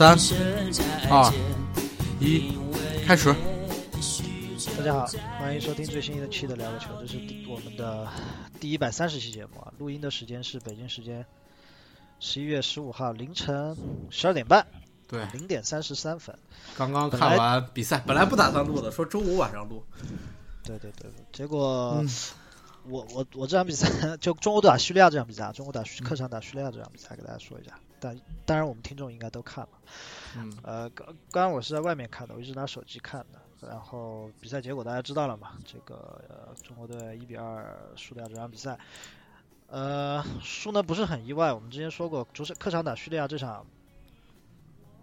三、二、一，开始。大家好，欢迎收听最新一期的聊个球，这是我们的第一百三十期节目啊。录音的时间是北京时间十一月十五号凌晨十二点半，对，零点三十三分。刚刚看完比赛，本来不打算录的，说周五晚上录。对对对，结果我我我这场比赛 就中国打叙利亚这场比赛，中国打客场打叙利亚这场比赛，给大家说一下。但当然我们听众应该都看了。嗯。呃，刚刚刚我是在外面看的，我一直拿手机看的。然后比赛结果大家知道了嘛？这个呃，中国队一比二输掉这场比赛，呃，输呢不是很意外。我们之前说过，主场客场打叙利亚这场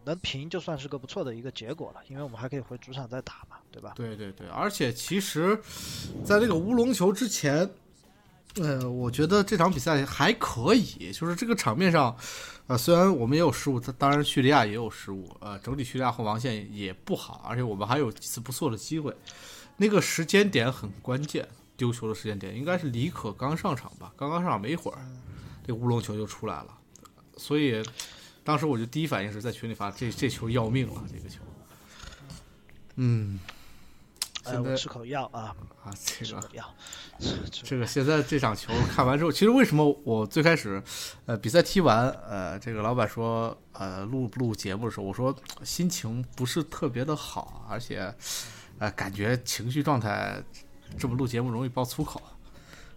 能平就算是个不错的一个结果了，因为我们还可以回主场再打嘛，对吧？对对对，而且其实，在这个乌龙球之前，呃，我觉得这场比赛还可以，就是这个场面上。呃，虽然我们也有失误，当然叙利亚也有失误，呃，整体叙利亚后防线也不好，而且我们还有几次不错的机会，那个时间点很关键，丢球的时间点应该是李可刚上场吧，刚刚上场没一会儿，这乌龙球就出来了，所以当时我就第一反应是在群里发，这这球要命了，这个球，嗯。现在吃口药啊啊！这个药，这个现在这场球看完之后，其实为什么我最开始，呃，比赛踢完，呃，这个老板说，呃，录不录节目的时候，我说心情不是特别的好，而且，呃，感觉情绪状态这么录节目容易爆粗口，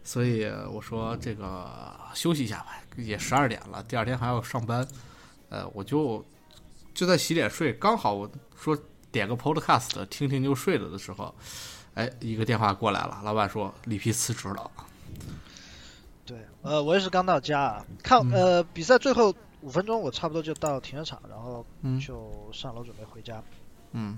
所以我说这个休息一下吧，也十二点了，第二天还要上班，呃，我就就在洗脸睡，刚好我说。点个 Podcast 听听就睡了的时候，哎，一个电话过来了，老板说里皮辞职了。对，呃，我也是刚到家，看呃比赛最后五分钟，我差不多就到停车场，然后就上楼准备回家。嗯，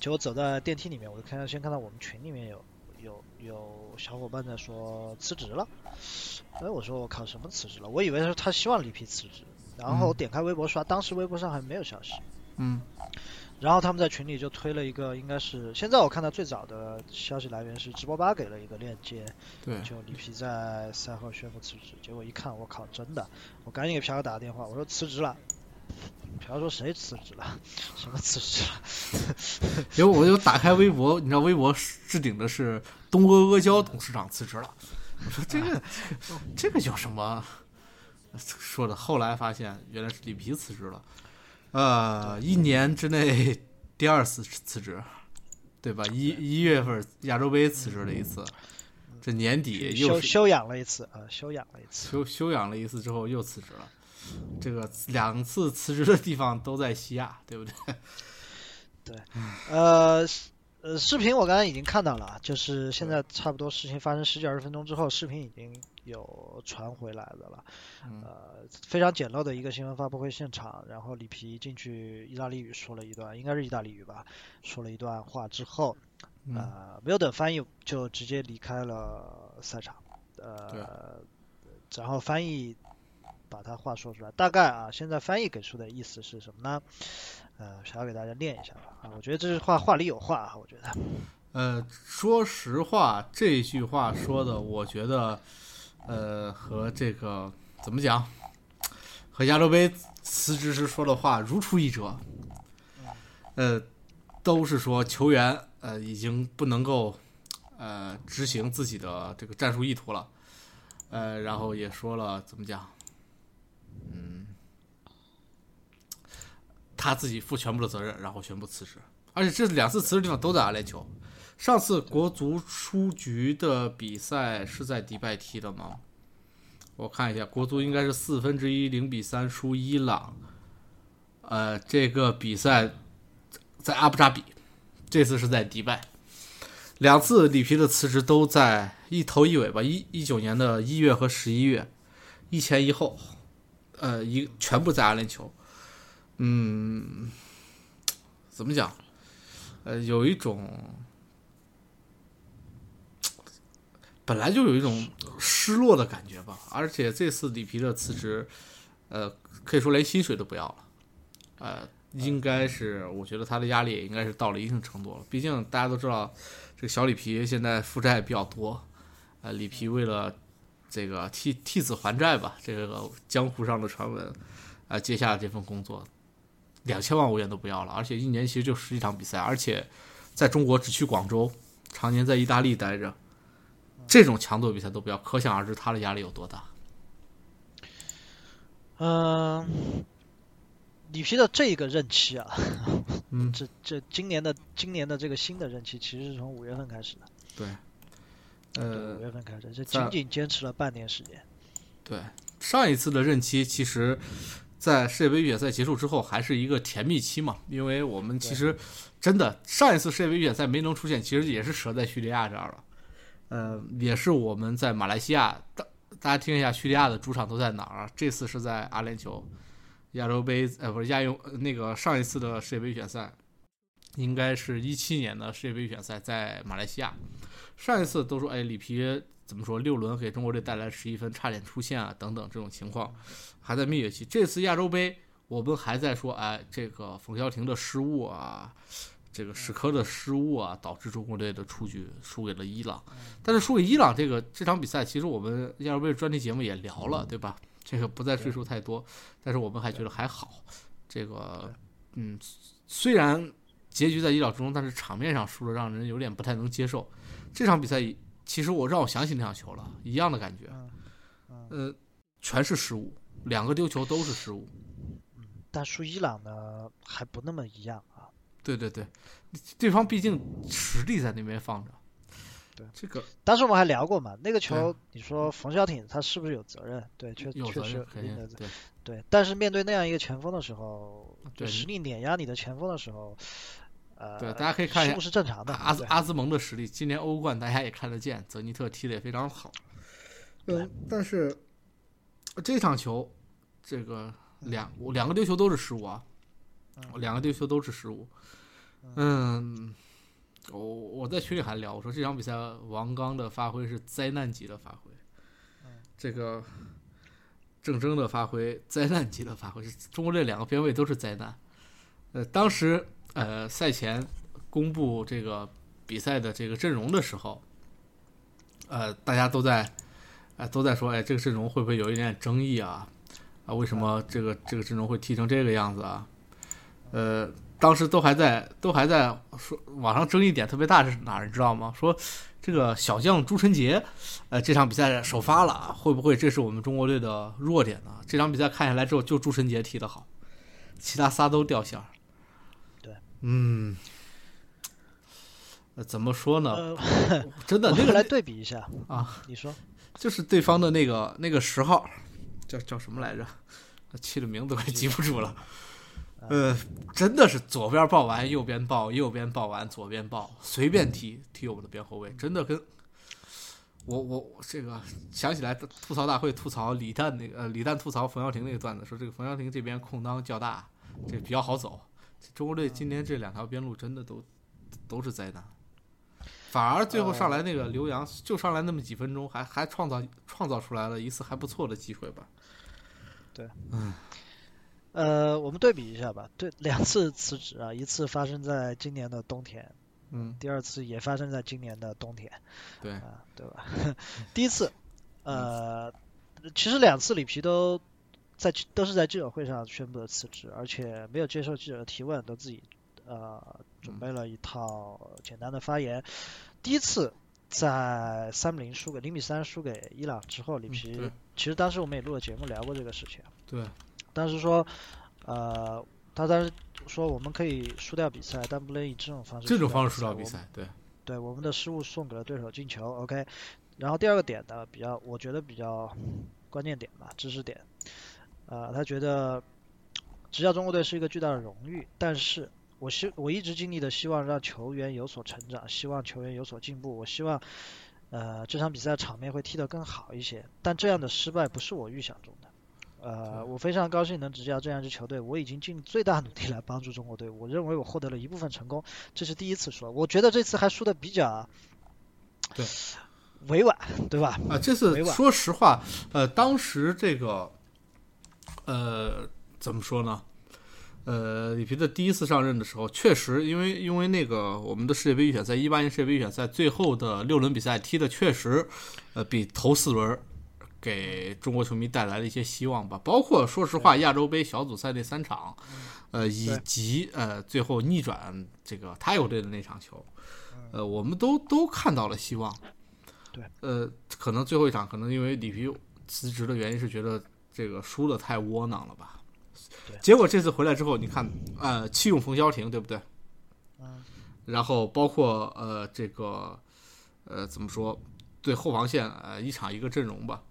结果走在电梯里面，我就看到先看到我们群里面有有有小伙伴在说辞职了。哎，我说我靠，什么辞职了？我以为是他希望里皮辞职，然后点开微博刷，当时微博上还没有消息。嗯。然后他们在群里就推了一个，应该是现在我看到最早的消息来源是直播吧给了一个链接，对，就里皮在赛后宣布辞职。结果一看，我靠，真的！我赶紧给朴哥打个电话，我说辞职了。朴哥说谁辞职了？什么辞职了？结果我就打开微博，你知道微博置顶的是东阿阿胶董事长辞职了。我说这个 这个叫什么？说的后来发现原来是里皮辞职了。呃，一年之内第二次辞职，对吧？一一月份亚洲杯辞职了一次，这年底又休休养了一次啊，休养了一次，休休养了一次之后又辞职了。这个两次辞职的地方都在西亚，对不对？对，呃。呃，视频我刚才已经看到了，就是现在差不多事情发生十几二十分钟之后，视频已经有传回来的了。呃，非常简陋的一个新闻发布会现场，然后里皮进去意大利语说了一段，应该是意大利语吧，说了一段话之后，呃，没有等翻译就直接离开了赛场。呃，然后翻译把他话说出来，大概啊，现在翻译给出的意思是什么呢？呃，想要给大家念一下吧啊，我觉得这句话话里有话啊，我觉得。呃，说实话，这句话说的，我觉得，呃，和这个怎么讲，和亚洲杯辞职时说的话如出一辙。呃，都是说球员呃已经不能够呃执行自己的这个战术意图了，呃，然后也说了怎么讲。嗯他自己负全部的责任，然后宣布辞职，而且这两次辞职地方都在阿联酋。上次国足出局的比赛是在迪拜踢的吗？我看一下，国足应该是四分之一零比三输伊朗。呃，这个比赛在阿布扎比，这次是在迪拜。两次里皮的辞职都在一头一尾吧，一一九年的一月和十一月，一前一后，呃，一全部在阿联酋。嗯，怎么讲？呃，有一种本来就有一种失落的感觉吧。而且这次里皮的辞职，呃，可以说连薪水都不要了。呃，应该是我觉得他的压力也应该是到了一定程度了。毕竟大家都知道，这个小里皮现在负债比较多。呃，里皮为了这个替替子还债吧，这个江湖上的传闻，啊，接下了这份工作。两千万欧元都不要了，而且一年其实就十几场比赛，而且在中国只去广州，常年在意大利待着，这种强度比赛都不要，可想而知他的压力有多大。嗯，里皮的这个任期啊，嗯，这这今年的今年的这个新的任期其实是从五月份开始的，对，呃五，月份开始，这仅仅坚持了半年时间。对，上一次的任期其实，在世界杯预选赛结束之后，还是一个甜蜜期嘛。因为我们其实真的上一次世界杯预选赛没能出现，其实也是折在叙利亚这儿了。呃，也是我们在马来西亚，大大家听一下叙利亚的主场都在哪儿啊？这次是在阿联酋，亚洲杯呃不是亚运那个上一次的世界杯预选赛，应该是一七年的世界杯预选赛在马来西亚。上一次都说哎里皮怎么说六轮给中国队带来十一分，差点出线啊等等这种情况，还在蜜月期。这次亚洲杯我们还在说哎这个冯潇霆的失误啊。这个史科的失误啊，导致中国队的出局，输给了伊朗。但是输给伊朗这个这场比赛，其实我们亚洲杯专题节目也聊了，对吧？这个不再赘述太多。但是我们还觉得还好。这个，嗯，虽然结局在意料之中，但是场面上输的让人有点不太能接受。这场比赛其实我让我想起那场球了，一样的感觉。呃，全是失误，两个丢球都是失误。但输伊朗呢，还不那么一样啊。对对对，对方毕竟实力在那边放着。对，这个当时我们还聊过嘛，那个球，你说冯潇霆他是不是有责任？对，确有责确实任，肯定对。对，但是面对那样一个前锋的时候，实力碾压你的前锋的时候，呃，对，大家可以看一下失误是正常的。阿兹阿兹蒙的实力，今年欧冠大家也看得见，泽尼特踢得也非常好。呃，但是这场球，这个两两个丢球都是失误啊，两个丢球都是失误。嗯，我我在群里还聊，我说这场比赛王刚的发挥是灾难级的发挥，这个郑铮的发挥灾难级的发挥，中国队两个边卫都是灾难。呃，当时呃赛前公布这个比赛的这个阵容的时候，呃，大家都在，呃，都在说，哎，这个阵容会不会有一点争议啊？啊，为什么这个这个阵容会踢成这个样子啊？呃，当时都还在都还在说，网上争议点特别大是哪儿，你知道吗？说这个小将朱晨杰，呃，这场比赛首发了，会不会这是我们中国队的弱点呢？这场比赛看下来之后，就朱晨杰踢得好，其他仨都掉线儿。对，嗯。呃，怎么说呢？呃，真的，我那个来对比一下啊，你说，就是对方的那个那个十号，叫叫什么来着？起的名字都快记不住了。呃，真的是左边抱完，右边抱，右边抱完，左边抱，随便踢踢我们的边后卫，真的跟我我我这个想起来吐槽大会吐槽李诞那个呃李诞吐槽冯潇霆那个段子，说这个冯潇霆这边空当较大，这比较好走。中国队今天这两条边路真的都都是灾难。反而最后上来那个刘洋，就上来那么几分钟，还还创造创造出来了一次还不错的机会吧。对，嗯，呃，我们对比一下吧。对，两次辞职啊，一次发生在今年的冬天，嗯，第二次也发生在今年的冬天，对，啊，对吧？第一次，呃，其实两次里皮都在都是在记者会上宣布的辞职，而且没有接受记者的提问，都自己呃准备了一套简单的发言。第一次在三比零输给零比三输给伊朗之后，里皮、对其实当时我们也录了节目聊过这个事情。对，当时说，呃，他当时说我们可以输掉比赛，但不能以这种方式这种方式输掉比赛，对，对我们的失误送给了对手进球，OK。然后第二个点呢，比较我觉得比较关键点吧，知识点。呃，他觉得执教中国队是一个巨大的荣誉，但是我希我一直尽力的希望让球员有所成长，希望球员有所进步，我希望呃这场比赛场面会踢得更好一些。但这样的失败不是我预想中的。呃，我非常高兴能执教这样一支球队，我已经尽最大努力来帮助中国队，我认为我获得了一部分成功，这是第一次说，我觉得这次还输的比较对 委婉，对吧？啊，这次说实话，呃，当时这个，呃，怎么说呢？呃，里皮的第一次上任的时候，确实因为因为那个我们的世界杯预选赛，一八年世界杯预选赛最后的六轮比赛踢的确实，呃，比头四轮给中国球迷带来了一些希望吧。包括说实话，亚洲杯小组赛那三场，呃，以及呃最后逆转这个泰国队的那场球，呃，我们都都看到了希望。对，呃，可能最后一场，可能因为里皮辞职的原因是觉得这个输的太窝囊了吧。对。结果这次回来之后，你看，呃，弃用冯潇霆，对不对？嗯。然后包括呃这个呃怎么说，对后防线呃一场一个阵容吧，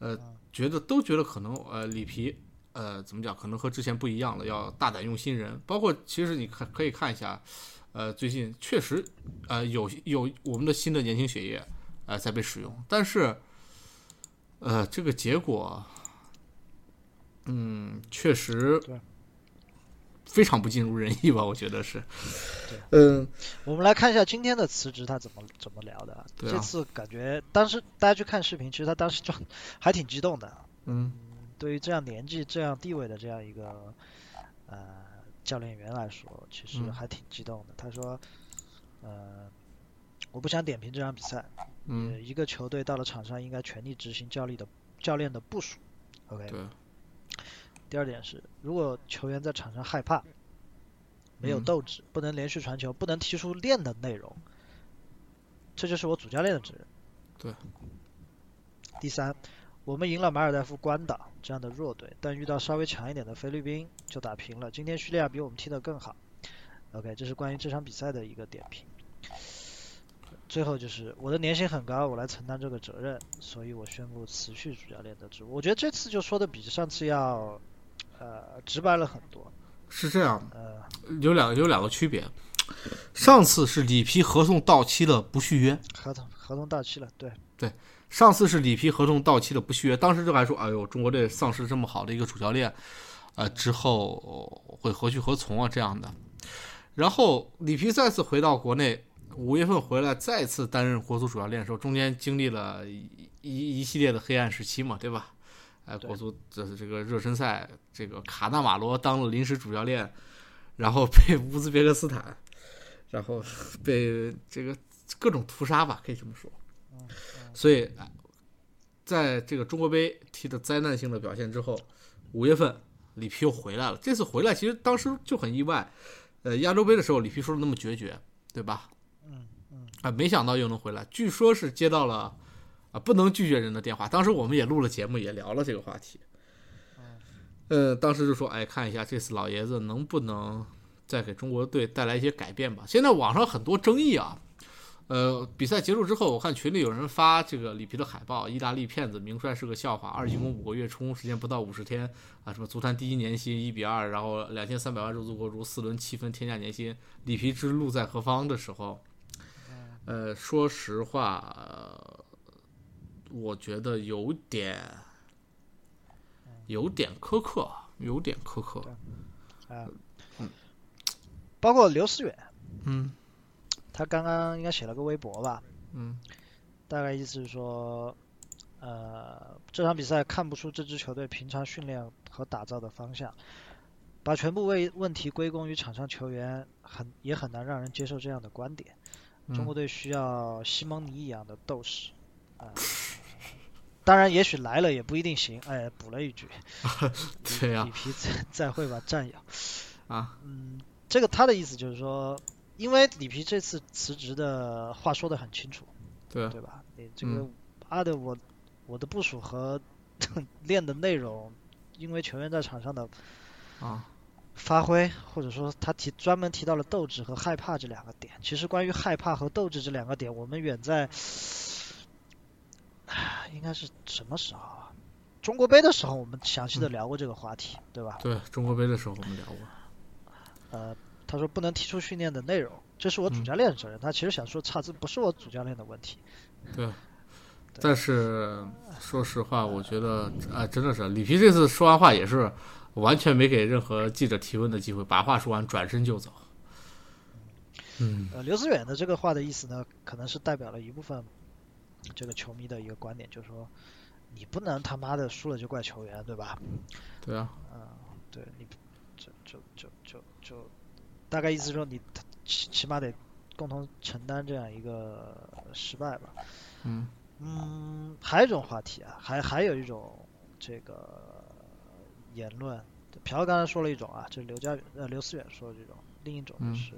呃，觉得都觉得可能呃里皮呃怎么讲，可能和之前不一样了，要大胆用新人。包括其实你看可以看一下，呃，最近确实呃有有我们的新的年轻血液。呃，在被使用，但是，呃，这个结果，嗯，确实非常不尽如人意吧？我觉得是。嗯，我们来看一下今天的辞职他怎么怎么聊的。啊这次感觉当时大家去看视频，其实他当时就还挺激动的。嗯。对于这样年纪、这样地位的这样一个呃教练员来说，其实还挺激动的。他说：“呃，我不想点评这场比赛。”嗯，一个球队到了场上应该全力执行教练的教练的部署，OK。对。第二点是，如果球员在场上害怕，没有斗志，不能连续传球，不能提出练的内容，这就是我主教练的责任。对。第三，我们赢了马尔代夫、关岛这样的弱队，但遇到稍微强一点的菲律宾就打平了。今天叙利亚比我们踢得更好，OK。这是关于这场比赛的一个点评。最后就是我的年薪很高，我来承担这个责任，所以我宣布辞去主教练的职务。我觉得这次就说的比上次要呃直白了很多。是这样，呃，有两有两个区别。上次是里皮合同到期了不续约，合同合同到期了，对对。上次是里皮合同到期了不续约，当时就还说，哎呦，中国队丧失这么好的一个主教练，呃，之后会何去何从啊这样的。然后里皮再次回到国内。五月份回来再次担任国足主教练的时候，中间经历了一一系列的黑暗时期嘛，对吧？哎，国足这是这个热身赛，这个卡纳瓦罗当了临时主教练，然后被乌兹别克斯坦，然后被这个各种屠杀吧，可以这么说。所以，在这个中国杯踢的灾难性的表现之后，五月份里皮又回来了。这次回来其实当时就很意外，呃，亚洲杯的时候里皮说的那么决绝，对吧？嗯啊，没想到又能回来。据说是接到了啊不能拒绝人的电话。当时我们也录了节目，也聊了这个话题。呃，当时就说，哎，看一下这次老爷子能不能再给中国队带来一些改变吧。现在网上很多争议啊。呃，比赛结束之后，我看群里有人发这个里皮的海报，意大利骗子，名帅是个笑话，二进宫五个月，充时间不到五十天啊，什么足坛第一年薪一比二，然后两千三百万入足国足，四轮七分天价年薪，里皮之路在何方的时候。呃，说实话，我觉得有点，有点苛刻，有点苛刻。啊，嗯，包括刘思远，嗯，他刚刚应该写了个微博吧，嗯，大概意思是说，呃，这场比赛看不出这支球队平常训练和打造的方向，把全部为问题归功于场上球员，很也很难让人接受这样的观点。中国队需要西蒙尼一样的斗士，啊，当然也许来了也不一定行。哎，补了一句，对呀，里皮再再会吧，战友。啊，嗯，这个他的意思就是说，因为里皮这次辞职的话说的很清楚，对对吧？你这个阿的我我的部署和 练的内容，因为球员在场上的啊。发挥，或者说他提专门提到了斗志和害怕这两个点。其实关于害怕和斗志这两个点，我们远在，应该是什么时候啊？中国杯的时候，我们详细的聊过这个话题，对吧？对，中国杯的时候我们聊过。呃，他说不能提出训练的内容，这是我主教练的责任。他其实想说，差这不是我主教练的问题。对。但是说实话，我觉得啊，真的是里皮这次说完话也是。完全没给任何记者提问的机会，把话说完，转身就走。嗯，呃，刘思远的这个话的意思呢，可能是代表了一部分这个球迷的一个观点，就是说，你不能他妈的输了就怪球员，对吧？对啊。嗯，对你，就就就就就，大概意思说你起起码得共同承担这样一个失败吧。嗯。嗯，还有一种话题啊，还还有一种这个。言论朴刚才说了一种啊，就是刘家呃刘思远说的这种，另一种就是，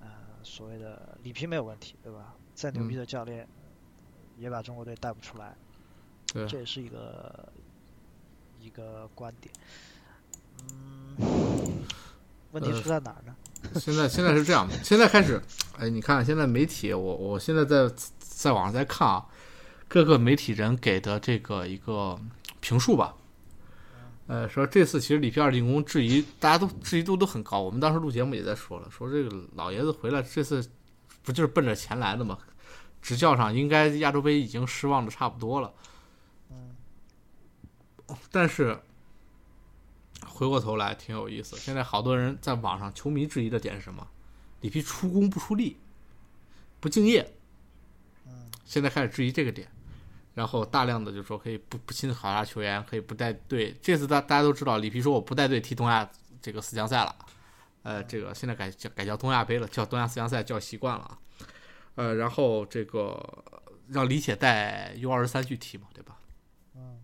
呃所谓的里皮没有问题，对吧？再牛逼的教练，也把中国队带不出来，这也是一个一个观点。嗯，问题出在哪儿呢？现在现在是这样的，现在开始，哎，你看现在媒体，我我现在在在网上在看啊，各个媒体人给的这个一个评述吧。呃，说这次其实里皮二进攻质疑，大家都质疑度都很高。我们当时录节目也在说了，说这个老爷子回来这次不就是奔着钱来的吗？执教上应该亚洲杯已经失望的差不多了。嗯。但是回过头来挺有意思，现在好多人在网上球迷质疑的点是什么？里皮出工不出力，不敬业。嗯。现在开始质疑这个点。然后大量的就说可以不不亲自考察球员，可以不带队。这次大大家都知道，里皮说我不带队踢东亚这个四强赛了，呃，这个现在改叫改叫东亚杯了，叫东亚四强赛叫习惯了啊。呃，然后这个让李铁带 U 二十三去踢嘛，对吧？嗯。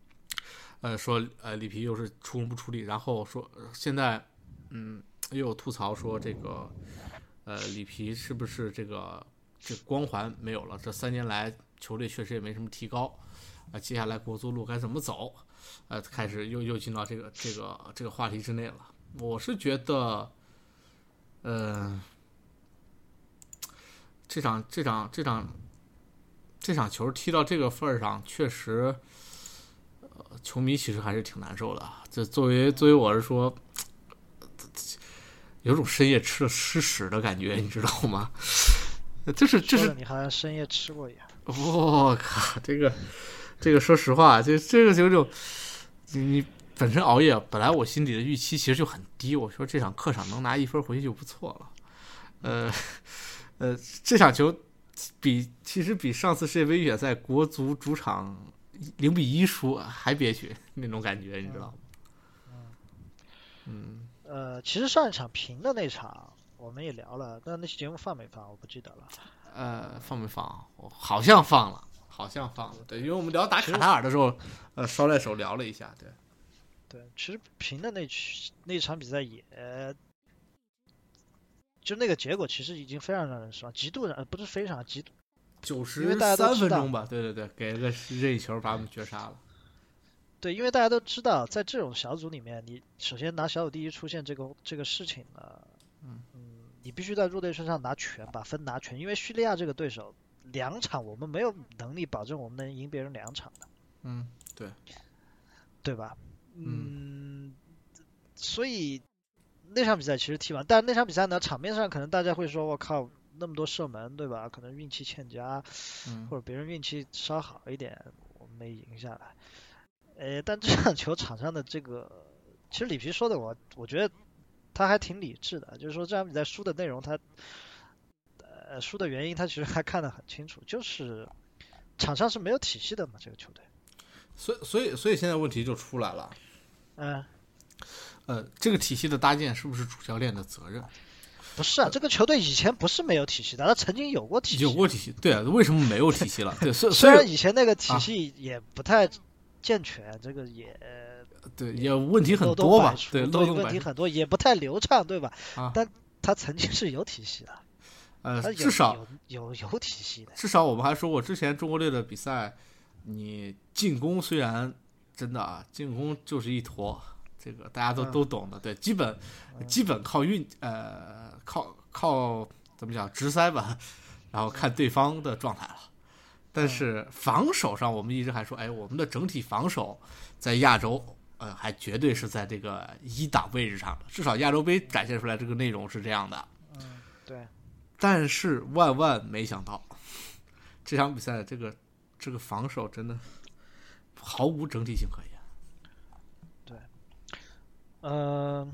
呃，说呃里皮又是出工不出力，然后说现在嗯又有吐槽说这个呃里皮是不是这个这光环没有了？这三年来。球队确实也没什么提高，啊，接下来国足路该怎么走？呃，开始又又进到这个这个这个话题之内了。我是觉得，呃，这场这场这场这场球踢到这个份儿上，确实，呃，球迷其实还是挺难受的。这作为作为我是说，有种深夜吃了吃屎的感觉，你知道吗？就是就是你好像深夜吃过一样。我靠，这个，这个，说实话，这这个球就，你本身熬夜，本来我心里的预期其实就很低，我说这场客场能拿一分回去就不错了，呃，呃，这场球比其实比上次世界杯预选赛国足主场零比一输还憋屈那种感觉，你知道吗？嗯，呃，其实上一场平的那场我们也聊了，但那期节目放没放我不记得了。呃，放没放？我好像放了，好像放了。对，因为我们聊打卡塔尔的时候，呃，捎带手聊了一下。对，对，其实平的那那场比赛也，就那个结果其实已经非常让人失望，极度让不是非常极度。九十三分钟吧，对对对，给了个任意球把我们绝杀了。对，因为大家都知道，在这种小组里面，你首先拿小组第一出现这个这个事情呢，嗯。你必须在弱队身上拿全，把分拿全，因为叙利亚这个对手，两场我们没有能力保证我们能赢别人两场的。嗯，对，对吧？嗯，所以那场比赛其实踢完，但是那场比赛呢，场面上可能大家会说，我靠，那么多射门，对吧？可能运气欠佳，或者别人运气稍好一点，我们没赢下来。呃，但这场球场上的这个，其实里皮说的，我我觉得。他还挺理智的，就是说这场比赛输的内容，他呃输的原因，他其实还看得很清楚，就是场上是没有体系的嘛，这个球队。所以所以所以现在问题就出来了。嗯。呃，这个体系的搭建是不是主教练的责任？不是啊，这个球队以前不是没有体系的，他曾经有过体系。有过体系，对啊，为什么没有体系了？对，虽虽然以前那个体系也不太健全，这个也。对，也问题很多吧？对，漏洞问题很多，也不太流畅，对吧？啊，但他曾经是有体系的，呃，至少有有体系的。至少我们还说过，之前中国队的比赛，你进攻虽然真的啊，进攻就是一坨，这个大家都都懂的，对，基本基本靠运，呃，靠靠怎么讲直塞吧，然后看对方的状态了。但是防守上，我们一直还说，哎，我们的整体防守在亚洲。呃，还绝对是在这个一档位置上的，至少亚洲杯展现出来这个内容是这样的。嗯，对。但是万万没想到，这场比赛这个这个防守真的毫无整体性可言。对。呃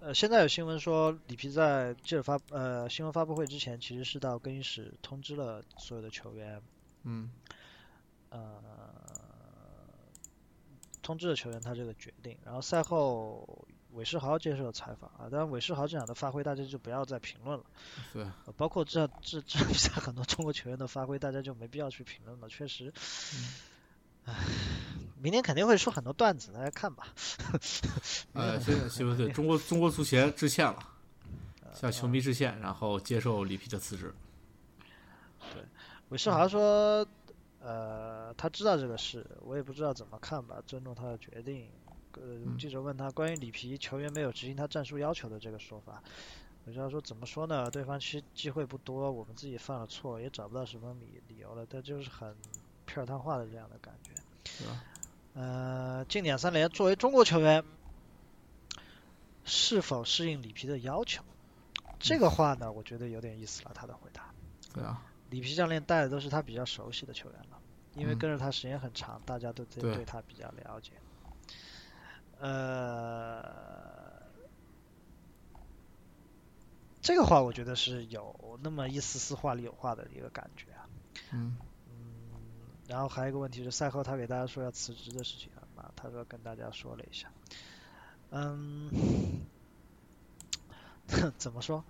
呃，现在有新闻说，里皮在记者发呃新闻发布会之前，其实是到更衣室通知了所有的球员。嗯。呃。通知了球员他这个决定，然后赛后韦世豪接受了采访啊，当然韦世豪这场的发挥大家就不要再评论了，对，包括这这这比赛很多中国球员的发挥大家就没必要去评论了，确实，唉，明天肯定会出很多段子，大家看吧。呃，现在新闻对中国中国足协致歉了，向球迷致歉，然后接受里皮的辞职。对，韦世豪说，呃，他知道这个事，我也不知道怎么看吧，尊重他的决定。呃，记者问他关于里皮球员没有执行他战术要求的这个说法，韦世豪说怎么说呢？对方其实机会不多，我们自己犯了错，也找不到什么理理由了，但就是很片儿汤话的这样的感觉。是吧？呃，近两三连作为中国球员，是否适应里皮的要求？这个话呢，我觉得有点意思了。他的回答，对啊，里皮教练带的都是他比较熟悉的球员了，因为跟着他时间很长，大家都对对对他比较了解。呃，这个话我觉得是有那么一丝丝话里有话的一个感觉啊。嗯嗯，然后还有一个问题是赛后他给大家说要辞职的事情啊，他说跟大家说了一下，嗯，怎么说？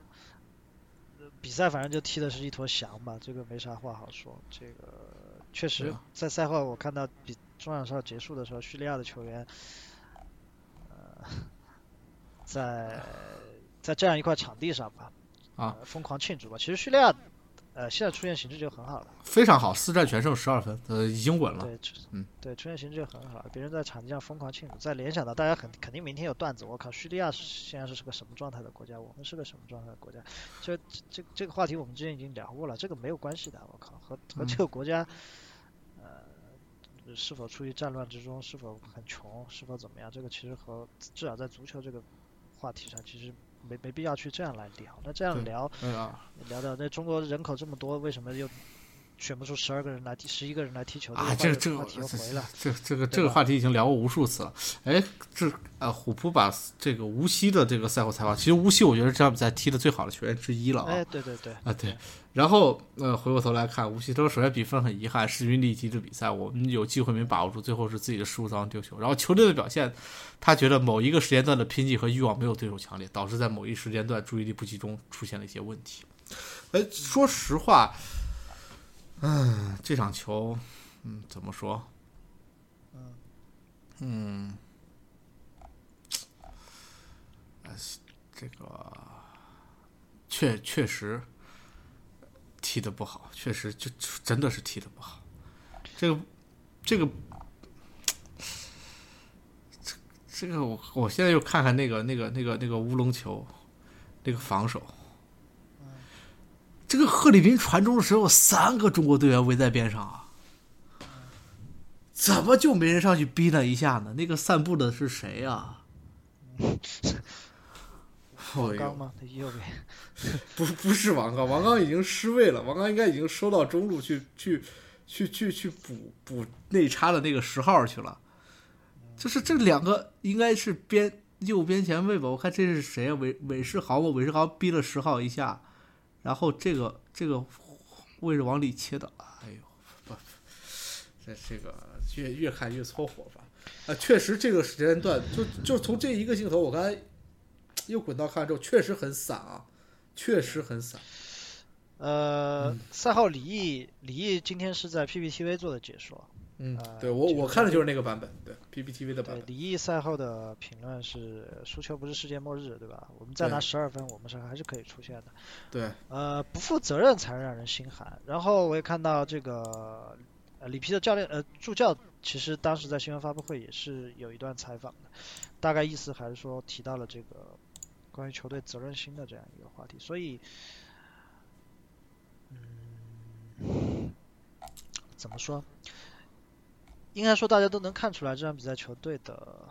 呃比赛反正就踢的是一坨翔吧，这个没啥话好说。这个确实啊在赛后我看到比中场哨结束的时候，叙利亚的球员，呃，在在这样一块场地上吧，啊呃疯狂庆祝吧。其实叙利亚，呃，现在出现形势就很好了。非常好，四战全胜，十二分，呃，已经稳了。对，出嗯对，出现形势就很好，别人在场地上疯狂庆祝，在联想到大家肯肯定明天有段子，我靠，叙利亚是现在是个什么状态的国家，我们是个什么状态的国家？这这这这个话题我们之前已经聊过了，这个没有关系的，我靠，和和这嗯个国家，呃，是否处于战乱之中，是否很穷，是否怎么样，这个其实和至少在足球这个话题上，其实没没必要去这样来聊。那这样聊聊，哎呀，聊到那中国人口这么多，为什么又选不出十二个人来踢，十一个人来踢球？啊，这这个这个话题又回了。这这个这个话题已经聊过无数次了。哎，这呃，虎扑把这个无锡的这个赛后采访，其实无锡我觉得是这场比赛踢的最好的球员之一了啊。哎，对对对，啊，对，然后呃，回过头来看，无锡他说首先比分很遗憾，势均力敌的比赛，我们有机会没把握住，最后是自己的失误造成丢球。然后球队的表现，他觉得某一个时间段的拼劲和欲望没有对手强烈，导致在某一时间段注意力不集中，出现了一些问题。哎，说实话，嗯，这场球，嗯，怎么说？嗯，这个确确实踢的不好，确实就真的是踢的不好。这个这个这这个我我现在又看看那个那个那个那个乌龙球，那个防守。这个贺里斌传中的时候，三个中国队员围在边上啊，怎么就没人上去逼他一下呢？那个散步的是谁呀、王刚吗？他右边。不不是王刚，王刚已经失位了，王刚应该已经收到中路去去去去去补补内插的那个十号去了。就是这两个应该是边右边前卫吧？我看这是谁啊？韦韦世豪吧？韦世豪逼了十号一下，然后这个这个位置往里切的，哎呦，不，这这个越越看越搓火吧。啊，确实这个时间段就就从这一个镜头，我刚才又滚到看之后，确实很散啊，确实很散。呃，嗯赛后李毅，李毅今天是在 PPTV 做的解说。嗯呃，对我这个我看的就是那个版本，对 PPTV 的版对，本。李毅赛后的评论是：输球不是世界末日，对吧？我们再拿对十二分，我们是还是可以出现的。对，呃，不负责任才让人心寒。然后我也看到这个呃里皮的教练呃助教，其实当时在新闻发布会也是有一段采访的，大概意思还是说提到了这个关于球队责任心的这样一个话题。所以，嗯，怎么说？应该说大家都能看出来这场比赛球队的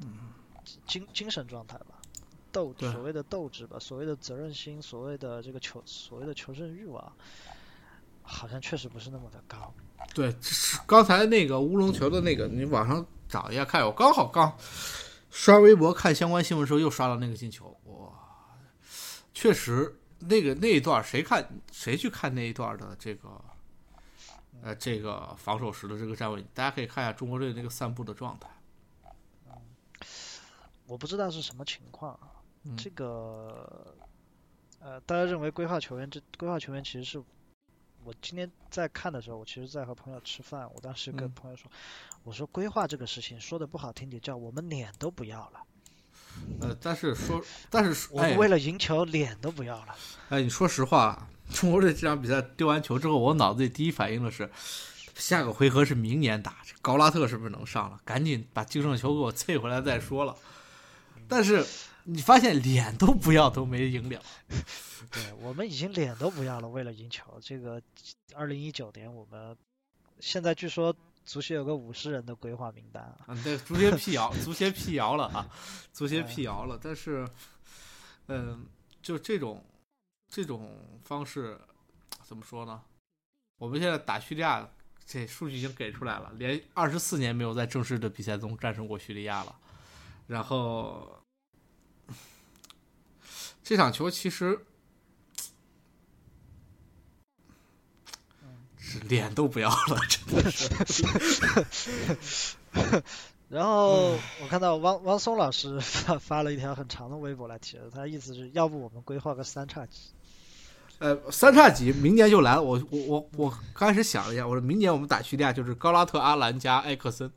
嗯精精神状态吧。斗所谓的斗志吧，所谓的责任心，所谓的这个求所谓的求胜欲望，好像确实不是那么的高。对，这是刚才那个乌龙球的那个，你网上找一下看。我刚好刚刷微博看相关新闻的时候，又刷到那个进球，哇，确实那个那一段谁看谁去看那一段的这个呃这个防守时的这个站位，大家可以看一下中国队那个散步的状态。我不知道是什么情况这个呃，大家认为规划球员这规划球员其实是我今天在看的时候，我其实在和朋友吃饭，我当时跟嗯朋友说，我说规划这个事情说的不好听点，叫我们脸都不要了，呃，但是说，但是哎我们为了赢球脸都不要了。哎，你说实话，中国队这场比赛丢完球之后，我脑子里第一反应的是，下个回合是明年打，这高拉特是不是能上了？赶紧把净胜球给我 退回来再说了。但是你发现脸都不要，都没赢了。对我们已经脸都不要了，为了赢球。这个二零一九年我们现在据说足协有个五十人的规划名单啊，啊，对，足协辟谣，足协辟谣了啊，足协哎辟谣了。但是，嗯，就这种这种方式，怎么说呢？我们现在打叙利亚，这数据已经给出来了，连二十四年没有在正式的比赛中战胜过叙利亚了。然后，这场球其实。是脸都不要了，真的 是。然后我看到汪汪松老师发发了一条很长的微博来提，他意思是要不我们规划个三叉戟。呃，三叉戟明年就来了。我我我我刚开始想了一下，我说明年我们打叙利亚就是高拉特、阿兰加埃克森，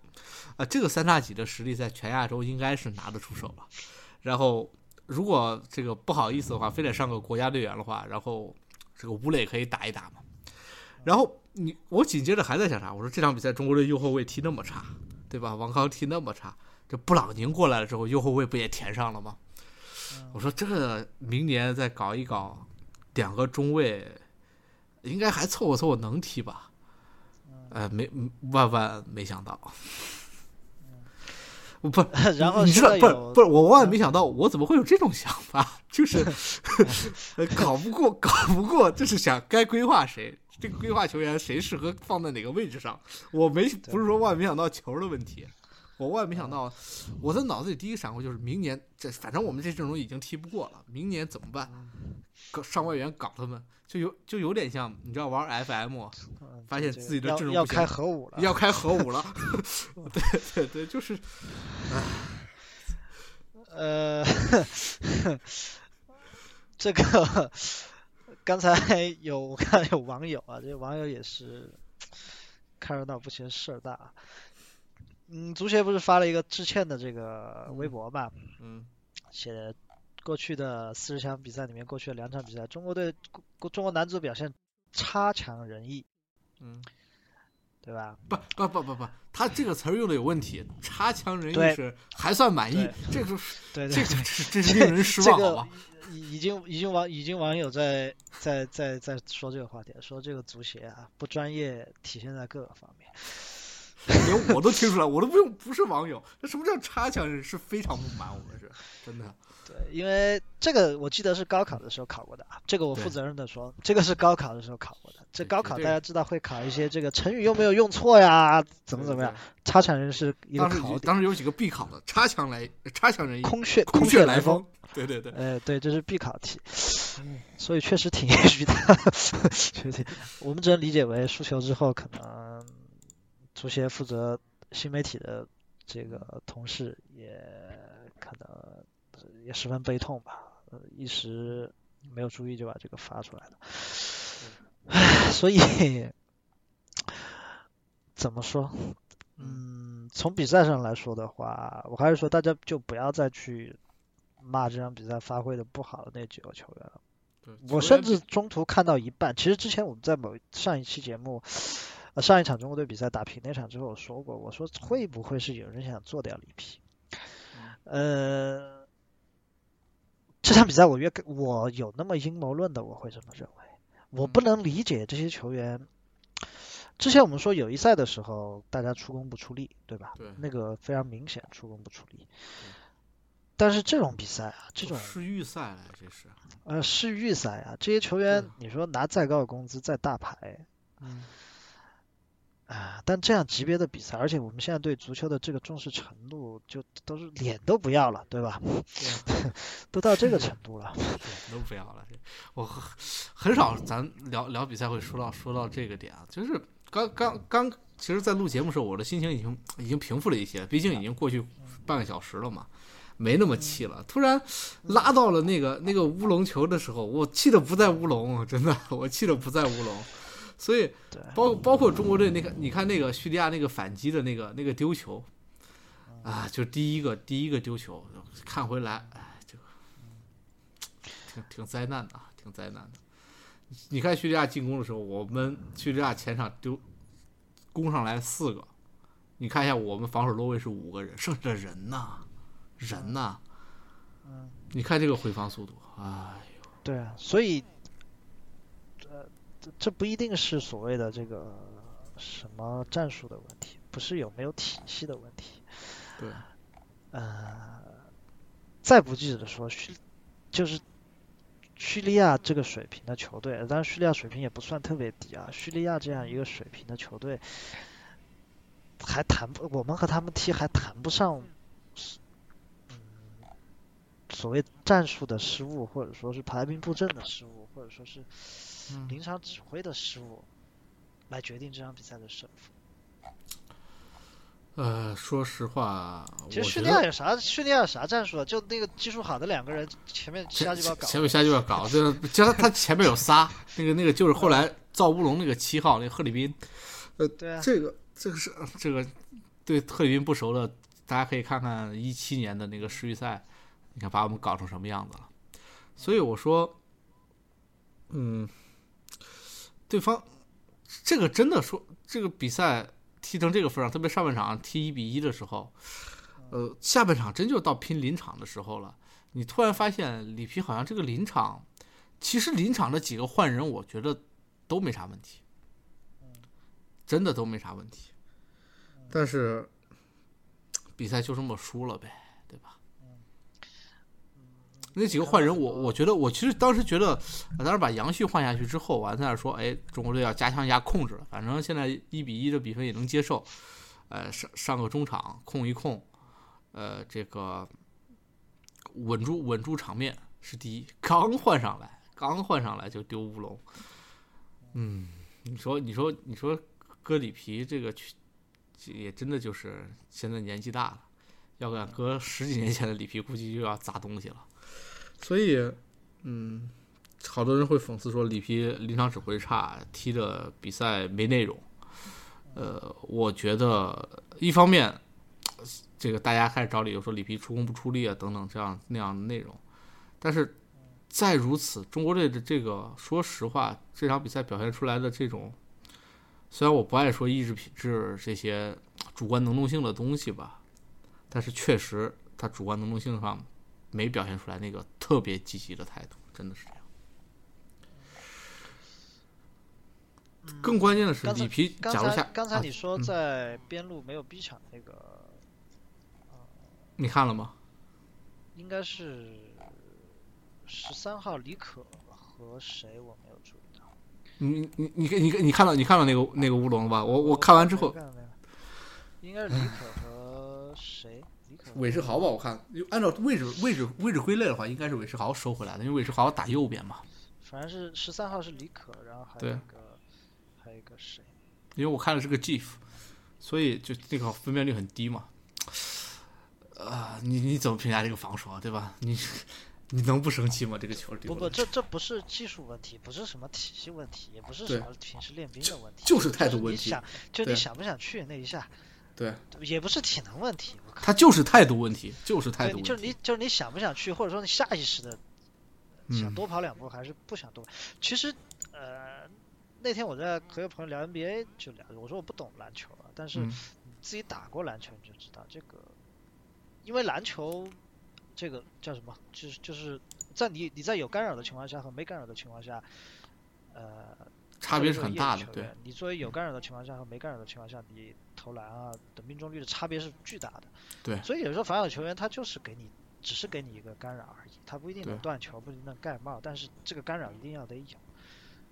啊、这个三叉戟的实力在全亚洲应该是拿得出手了。然后如果这个不好意思的话，非得上个国家队员的话，然后这个吴磊可以打一打嘛。然后你我紧接着还在想啥？我说这场比赛中国队右后卫踢那么差，对吧？王康踢那么差，这布朗宁过来了之后，右后卫不也填上了吗？我说这个明年再搞一搞，两个中卫应该还凑合凑合能踢吧？呃，没万万没想到，我不，然后你知道不是不是我万万没想到，我怎么会有这种想法？就是 呃搞不过，搞不过，就是想该规划谁，这个规划球员谁适合放在哪个位置上。我没不是说万万没想到球的问题，我万万没想到，我的脑子里第一个闪过就是明年这反正我们这阵容已经踢不过了，明年怎么办？搞上外援搞他们，就有就有点像你知道玩 FM，嗯发现自己的要要阵容不行开核武了，要开核武了。对对对，就是呃，这个刚才 有我看有网友啊，这个网友也是看热闹不嫌事儿大。嗯，足协不是发了一个致歉的这个微博嘛，嗯写过去的四十强比赛里面，过去的两场比赛，中国队中国男足表现差强人意，嗯，对吧？不不不不不，他这个词儿用的有问题，差强人意对是还算满意，这个是对对对这个，这这是令人失望好吧？已已经已经网已经网友在在在在说这个话题，说这个足协啊不专业体现在各个方面。连我都听出来，我都不用不是网友，那什么叫差强人是非常不满，我们是真的。对，因为这个我记得是高考的时候考过的啊，这个我负责任的说，这个是高考的时候考过的。这高考大家知道会考一些这个成语有没有用错呀，怎么怎么样，差强人是有考点，当时有几个必考的，差强来差强人意，空穴空穴来风。。对对对，哎，对，这是必考题，所以确实挺业余的，确实挺，我们只能理解为输球之后，可能足协负责新媒体的这个同事也可能也十分悲痛吧，呃，一时没有注意就把这个发出来了，唉，所以怎么说？嗯，从比赛上来说的话，我还是说大家就不要再去骂这场比赛发挥的不好的那几个球员了。对我甚至中途看到一半，其实之前我们在某上一期节目，呃上一场中国队比赛打平那场之后，我说过，我说会不会是有人想做掉里皮？呃，这场比赛我越我有那么阴谋论的，我会这么认为，我不能理解这些球员。之前我们说友谊赛的时候，大家出工不出力，对吧？对那个非常明显出工不出力。但是这种比赛啊，这种是预赛来，这是。呃世预赛啊，这些球员你说拿再高的工资再大牌嗯，啊，但这样级别的比赛，而且我们现在对足球的这个重视程度，就都是脸都不要了，对吧？都到这个程度了。都不要了。我很很少咱聊聊比赛会说到说到这个点啊，就是刚刚刚，其实，在录节目的时候，我的心情已经已经平复了一些，毕竟已经过去半个小时了嘛，没那么气了。突然拉到了那个那个乌龙球的时候，我气的不在乌龙，真的，我气的不在乌龙。所以包包括中国队那个，你看那个叙利亚那个反击的那个那个丢球，啊，就第一个第一个丢球，看回来，哎，这个挺挺灾难的，挺灾难的。你看叙利亚进攻的时候，我们叙利亚前场丢攻上来四个，你看一下我们防守落位是五个人，剩下的人呢？人呢？嗯，你看这个回防速度，哎呦，对啊，所以，呃，这这不一定是所谓的这个什么战术的问题，不是有没有体系的问题。对，呃，再不济的说，叙就是叙利亚这个水平的球队，当然叙利亚水平也不算特别低啊。叙利亚这样一个水平的球队，还谈不，我们和他们踢还谈不上。嗯所谓战术的失误，或者说是排兵布阵的失误，或者说是临场指挥的失误，来决定这场比赛的胜负。呃，说实话，其实叙利亚有啥？叙利亚有啥战术啊？就那个技术好的两个人前面瞎鸡巴搞。前面瞎鸡巴搞，就就他他前面有仨，那个那个就是后来造乌龙那个七号那个赫里宾。呃，对啊，这个这个是这个对赫里宾不熟的，大家可以看看一七年的那个世预赛。你看，把我们搞成什么样子了？所以我说，嗯，对方这个真的说，这个比赛踢成这个份上，特别上半场踢一比一的时候，呃，下半场真就到拼临场的时候了。你突然发现里皮好像这个临场，其实临场的几个换人，我觉得都没啥问题，真的都没啥问题。但是比赛就这么输了呗。对吧那几个换人，我我觉得，我其实当时觉得，当时把杨旭换下去之后，完在那说，哎，中国队要加强一下控制了。反正现在一比一的比分也能接受，呃，上上个中场控一控，呃，这个稳住稳住场面是第一。刚换上来，刚换上来就丢乌龙，嗯，你说你说你说割里皮这个，也真的就是现在年纪大了，要敢搁十几年前的里皮，估计又要砸东西了。所以，嗯，好多人会讽刺说里皮临场指挥差，踢的比赛没内容。呃，我觉得一方面，这个大家开始找理由说里皮出工不出力啊，等等这样那样的内容。但是再如此，中国队的这个，说实话，这场比赛表现出来的这种，虽然我不爱说意志品质这些主观能动性的东西吧，但是确实他主观能动性上。没表现出来那个特别积极的态度，真的是这样。更关键的是，里皮假如下刚才你说在边路没有逼抢那个，你看了吗？应该是十三号李可和谁？我没有注意到。你你你你你看到你看到那个那个乌龙了吧？我我看完之后，应该是李可和谁？韦世豪吧，我看，按照位置位置位置归类的话，应该是韦世豪收回来的，因为韦世豪打右边嘛。反正是十三号是李可，然后还有一个还有一个谁？因为我看的是个 GIF，所以就那个分辨率很低嘛。啊，你你怎么评价这个防守啊？对吧？你你能不生气吗？这个球不不，这这不是技术问题，不是什么体系问题，也不是什么平时练兵的问题，就是态度问题。你想就你想不想去那一下？对，也不是体能问题，他就是态度问题，就是态度问题。就是你，就是你想不想去，或者说你下意识的想多跑两步，还是不想多。其实，呃，那天我在和一个朋友聊 NBA 就聊，我说我不懂篮球啊，但是自己打过篮球你就知道这个，因为篮球这个叫什么，就是就是在你你在有干扰的情况下和没干扰的情况下，呃。差别是很大的，对。你作为有干扰的情况下和没干扰的情况下，你投篮啊的命中率的差别是巨大的。对。所以有时候防守球员他就是给你，只是给你一个干扰而已，他不一定能断球，不一定能盖帽，但是这个干扰一定要得有。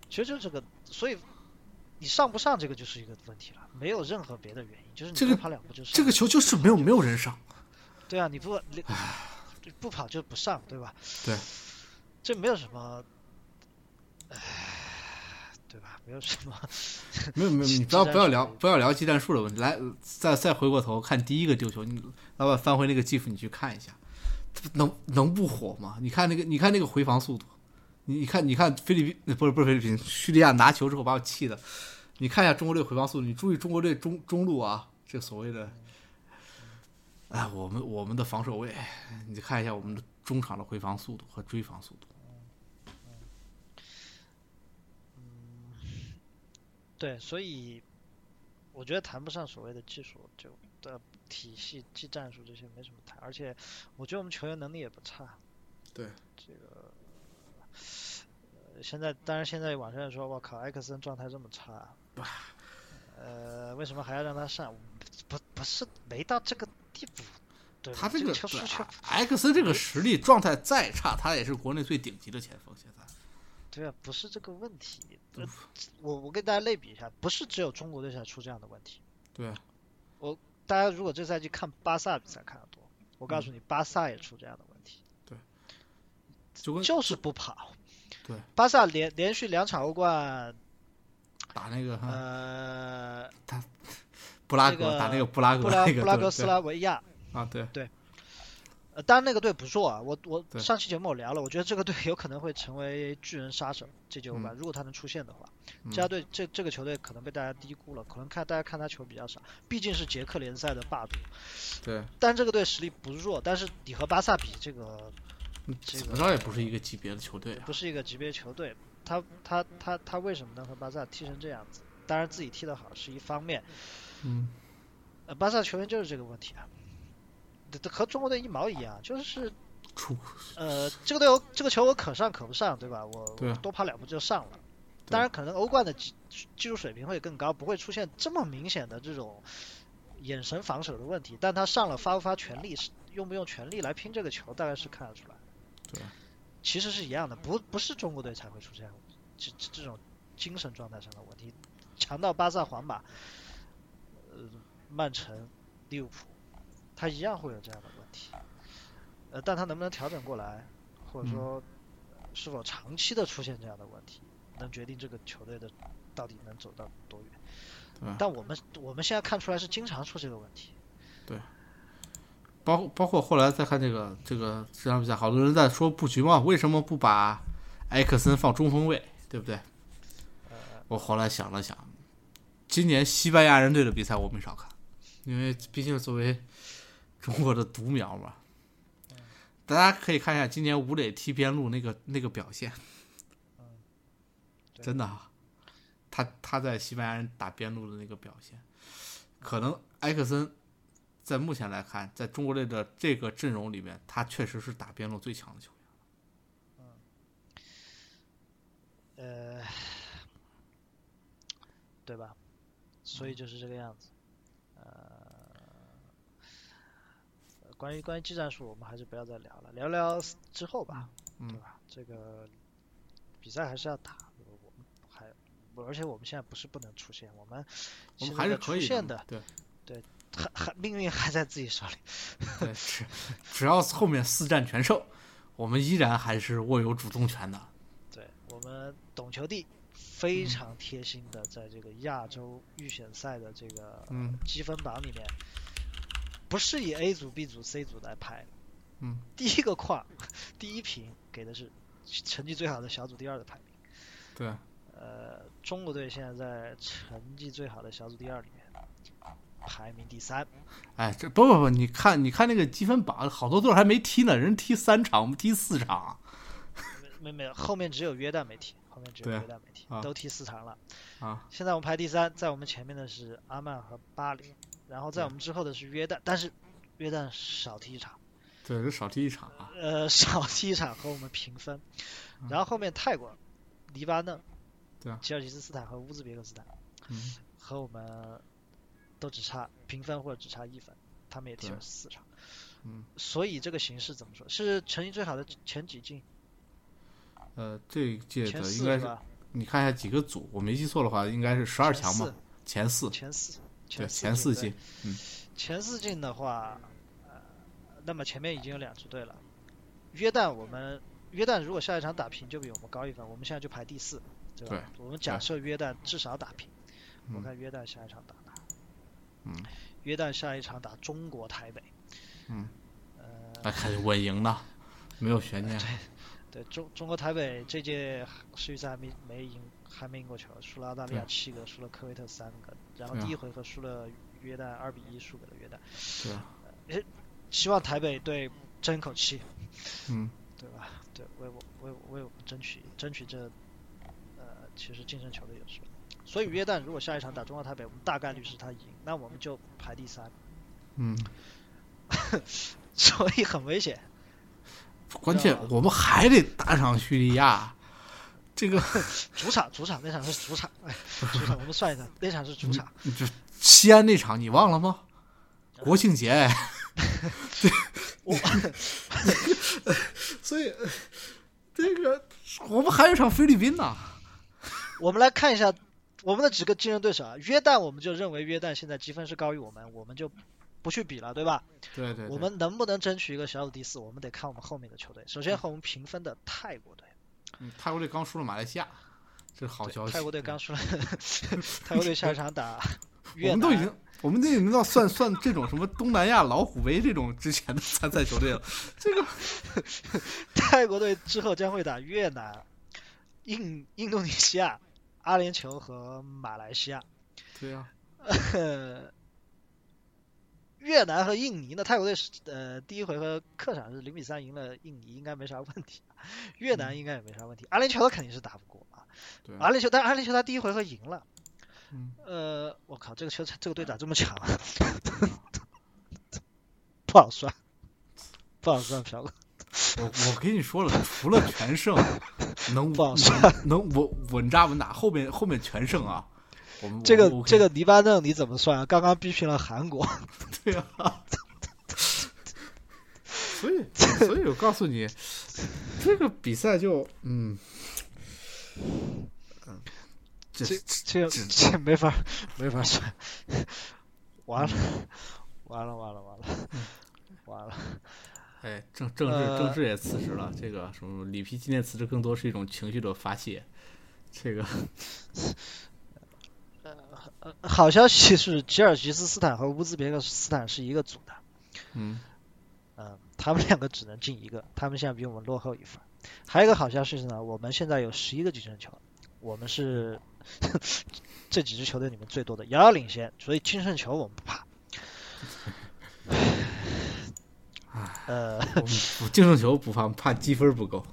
其实就这个，所以你上不上这个就是一个问题了，没有任何别的原因，就是你多跑两步就是。这个球就是没有没有人上。对啊，你不你不跑就不上，对吧？对。这没有什么，唉。对吧？没有什么，没有没有，你不要不要聊不要聊技战术的问题。来，再再回过头看第一个丢球，你老板翻回那个技术你去看一下，能能不火吗？你看那个，你看那个回防速度，你你看，你看菲律宾不是不是菲律宾，叙利亚拿球之后把我气的。你看一下中国队回防速度，你注意中国队中中路啊，这所谓的，哎，我们我们的防守位，你看一下我们的中场的回防速度和追防速度。对，所以我觉得谈不上所谓的技术，就的体系、技战术这些没什么谈，而且我觉得我们球员能力也不差。对，这个，呃，现在当然现在网上说，我靠，埃克森状态这么差，呃，为什么还要让他上？不不是没到这个地步，对他这个球出球，埃克森这个实力状态再差，他也是国内最顶级的前锋，现在。对啊，不是这个问题。我我跟大家类比一下，不是只有中国队才出这样的问题。对啊。我大家如果这赛季看巴萨比赛看的多，我告诉你，巴萨也出这样的问题。对。就就是不跑。对。巴萨连连续两场欧冠。打那个呃。他布拉格打那个布拉格那个布拉格斯拉维亚。啊，对。对。呃，当然那个队不弱啊，我我上期节目我聊了，我觉得这个队有可能会成为巨人杀手这届欧冠，如果他能出现的话，这家队这这个球队可能被大家低估了，可能看大家看他球比较少，毕竟是捷克联赛的霸主。对。但这个队实力不弱，但是你和巴萨比，这个怎么着也不是一个级别的球队，不是一个级别球队，他他他他为什么能和巴萨踢成这样子？当然自己踢得好是一方面，嗯，呃，巴萨球员就是这个问题啊。和中国队一毛一样，就是 出呃，这个队我这个球我可上可不上，对吧？我多跑两步就上了。当然，可能欧冠的技技术水平会更高，不会出现这么明显的这种眼神防守的问题。但他上了发不发全力，用不用全力来拼这个球，大概是看得出来。对，其实是一样的，不不是中国队才会出现这这种精神状态上的问题，强到巴萨、皇马、呃曼城、利物浦。他一样会有这样的问题，呃，但他能不能调整过来，或者说是否长期的出现这样的问题，能决定这个球队的到底能走到多远。但我们我们现在看出来是经常出这个问题。对。包包括后来再看这个这个这场比赛，好多人在说布局嘛，为什么不把埃克森放中锋位，对不对？我后来想了想，今年西班牙人队的比赛我没少看，因为毕竟作为。中国的独苗嘛，大家可以看一下今年吴磊踢边路那个那个表现，真的，他他在西班牙人打边路的那个表现，可能埃克森在目前来看，在中国队的这个阵容里面，他确实是打边路最强的球员。呃，对吧？所以就是这个样子。关于关于技战术，我们还是不要再聊了，聊聊之后吧，对吧？这个比赛还是要打，我们还，而且我们现在不是不能出现，我们我们还是可以出现的，对对，还还命运还在自己手里，对，只只要后面四战全胜，我们依然还是握有主动权的。对我们懂球帝非常贴心的在这个亚洲预选赛的这个积分榜里面。不是以 A 组、B 组、C 组来排，嗯，第一个框，第一屏给的是成绩最好的小组第二的排名，对，呃，中国队现在在成绩最好的小组第二里面排名第三，哎，这不不不，你看你看那个积分榜，好多队还没踢呢，人踢三场，我们踢四场，没没有，后面只有约旦没踢，后面只有约旦没踢，都踢四场了，啊，现在我们排第三，在我们前面的是阿曼和巴黎。然后在我们之后的是约旦，但是约旦少踢一场，对，就少踢一场啊。呃，少踢一场和我们平分。然后后面泰国、黎巴嫩、对啊，吉尔吉斯斯坦和乌兹别克斯坦，嗯，和我们都只差平分或者只差一分，他们也踢了四场。嗯，所以这个形势怎么说？是成绩最好的前几进？呃，这一届的应该是，你看一下几个组，我没记错的话，应该是十二强嘛，前四，前四。对前四进，嗯，前四进的话，呃，那么前面已经有两支队了。约旦，我们约旦如果下一场打平，就比我们高一分，我们现在就排第四，对吧？我们假设约旦至少打平，我看约旦下一场打哪？嗯，约旦下一场打中国台北，嗯，呃，那肯定稳赢的，没有悬念。对，对中中国台北这届世预赛还没没赢，还没赢过球，输了澳大利亚七个，输了科威特三个，然后第一回合输了约旦二比一输给了约旦。对啊。希望台北队争口气。嗯。对吧？对，为我为为我们争取争取这呃，其实净胜球的优势。所以约旦如果下一场打中国台北，我们大概率是他赢，那我们就排第三。嗯。所以很危险。关键我们还得打场叙利亚，这个 主场主场那场是主场，哎，主场我们算一算，那场是主场。就西安那场你忘了吗？国庆节哎。对。我。所以这个我们还有一场菲律宾呢。我们来看一下我们的几个竞争对手啊，约旦我们就认为约旦现在积分是高于我们，我们就。不去比了，对吧？对对。我们能不能争取一个小组第四？我们得看我们后面的球队。首先和我们平分的泰国队。嗯，泰国队刚输了马来西亚，这是好消息。泰国队刚输了，泰国队下一场打越南。我们都已经，我们都已经到算算这种什么东南亚老虎杯这种之前的参赛球队了。这个 泰国队之后将会打越南、印印度尼西亚、阿联酋和马来西亚。对呀。越南和印尼呢？泰国队是呃第一回合客场是零比三赢了印尼，应该没啥问题。越南应该也没啥问题。阿联酋他肯定是打不过啊。阿联酋，但阿联酋他第一回合赢了。呃，我靠，这个球这个队咋这么强？啊？不好算，不好算，朴哥。我我跟你说了，除了全胜，能不好算，能稳稳扎稳打，后面后面全胜啊。这个这个黎巴嫩你怎么算？刚刚逼平了韩国。对啊。所以 所以我告诉你，这个比赛就嗯嗯，这这这没法没法算，完了完了完了完了完了。哎，郑郑智郑智也辞职了。这个什么里皮今天辞职更多是一种情绪的发泄。这个。好消息是，吉尔吉斯斯坦和乌兹别克斯坦是一个组的。嗯，嗯，他们两个只能进一个，他们现在比我们落后一分。还有一个好消息是呢，我们现在有十一个净胜球，我们是 这几支球队里面最多的，遥遥领先，所以净胜球我们不怕。呃，净胜球不怕，怕积分不够。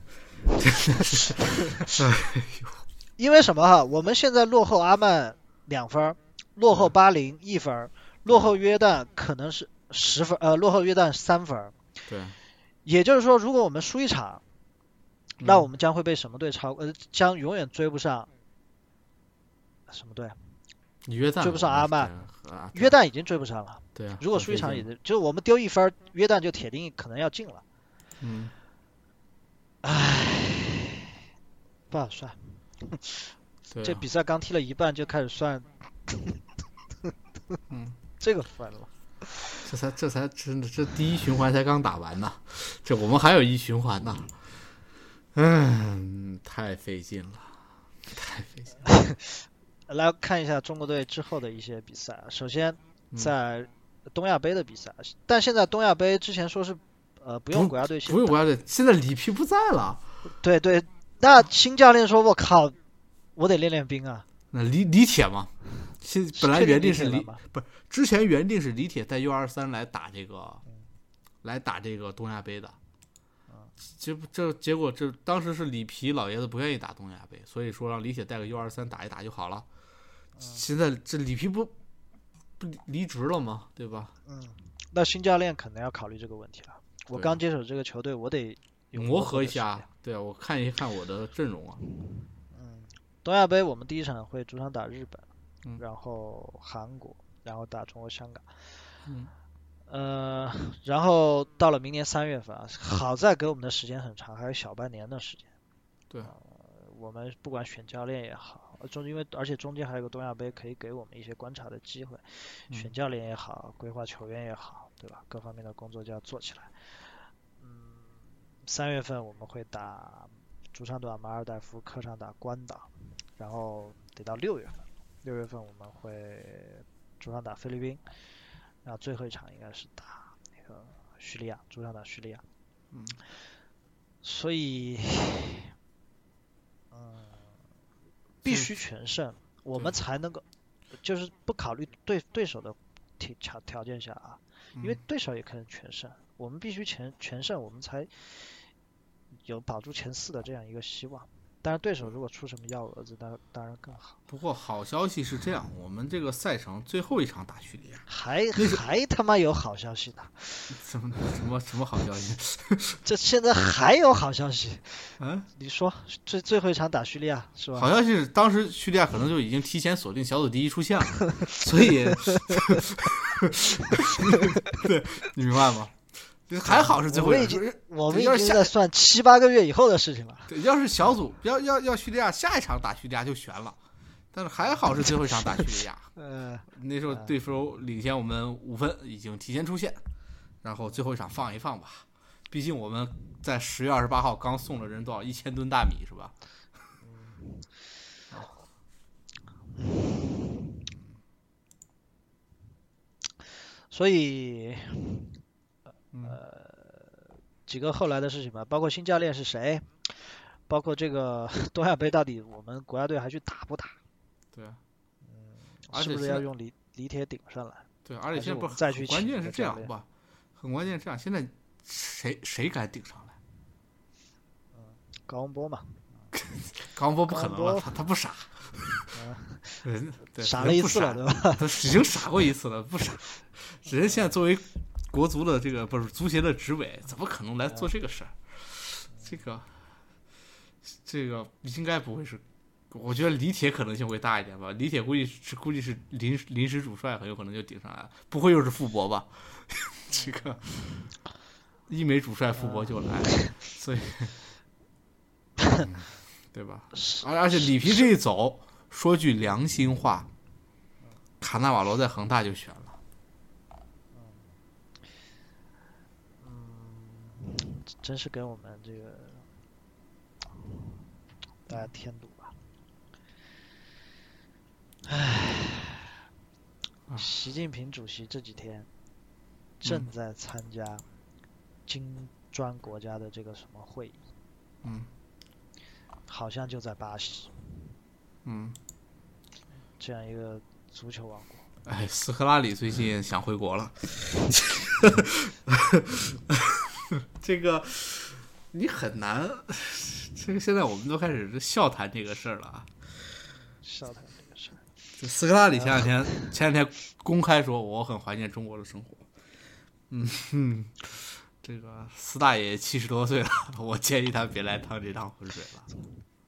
因为什么哈？我们现在落后阿曼。两分，落后巴林一分，落后约旦可能是十分，呃，落后约旦三分。对。也就是说，如果我们输一场，那我们将会被什么队超？呃，将永远追不上什么队？约旦追不上阿曼。约旦已经追不上了。对啊。如果输一场，也就是我们丢一分，约旦就铁定可能要进了。嗯。唉，不好算。这比赛刚踢了一半就开始算，嗯，这个烦了。这才这才真的这第一循环才刚打完呢，这我们还有一循环呢。嗯，太费劲了，太费劲。来看一下中国队之后的一些比赛。首先在东亚杯的比赛，但现在东亚杯之前说是呃不用国家队，不用国家队，现在里皮不在了。对对，那新教练说：“我靠。”我得练练兵啊！那李李铁嘛，现本来原定是李不是之前原定是李铁带 U 二三来打这个，来打这个东亚杯的。结这结果这当时是里皮老爷子不愿意打东亚杯，所以说让李铁带个 U 二三打一打就好了。现在这里皮不不离职了吗？对吧？嗯，那新教练可能要考虑这个问题了。我刚接手这个球队，我得磨合一下。对啊，我看一看我的阵容啊。东亚杯我们第一场会主场打日本，然后韩国，然后打中国香港，嗯，呃，然后到了明年三月份啊，好在给我们的时间很长，还有小半年的时间。对，我们不管选教练也好，中因为而且中间还有个东亚杯可以给我们一些观察的机会，选教练也好，规划球员也好，对吧？各方面的工作就要做起来。嗯，三月份我们会打主场打马尔代夫，客场打关岛。然后得到六月份，六月份我们会主场打菲律宾，然后最后一场应该是打那个叙利亚，主场打叙利亚。嗯。所以，嗯，必须全胜，我们才能够，就是不考虑对对手的条条件下啊，因为对手也可能全胜，我们必须全全胜，我们才有保住前四的这样一个希望。当然，对手如果出什么幺蛾子，当当然更好。不过好消息是这样，我们这个赛程最后一场打叙利亚，还还他妈有好消息呢？什么什么什么好消息？这现在还有好消息？嗯，你说最最后一场打叙利亚是吧？好消息是当时叙利亚可能就已经提前锁定小组第一出线了，所以，对，你明白吗？还好是最后，我们已经我们已经在算七八个月以后的事情了。对，要是小组要要要叙利亚下一场打叙利亚就悬了，但是还好是最后一场打叙利亚。呃，那时候对手领先我们五分，已经提前出线，然后最后一场放一放吧。毕竟我们在十月二十八号刚送了人多少一千吨大米是吧？所以。呃，几个后来的事情吧，包括新教练是谁，包括这个 东亚杯到底我们国家队还去打不打？对啊，嗯，是不是要用李李铁顶上来？对，而且现在不再去关键是这样吧，很关键这样，现在谁谁敢顶上来？嗯，高洪波嘛，高洪波不可能了，他他不傻，傻了一次了，对吧？他已经傻过一次了，不傻，只是现在作为。国足的这个不是足协的执委，怎么可能来做这个事儿？这个，这个应该不会是，我觉得李铁可能性会大一点吧。李铁估计是估计是临临时主帅，很有可能就顶上来了，不会又是傅博吧？这个一没主帅，傅博就来，所以，对吧？而而且里皮这一走，说句良心话，卡纳瓦罗在恒大就选了。真是给我们这个大家添堵吧！唉，习近平主席这几天正在参加金砖国家的这个什么会议？嗯，好像就在巴西。嗯，这样一个足球王国。哎，斯科拉里最近想回国了。这个你很难，这个现在我们都开始笑谈这个事儿了啊！笑谈这个事儿。斯科拉里前两天前两天公开说，我很怀念中国的生活。嗯哼，这个斯大爷七十多岁了，我建议他别来趟这趟浑水了。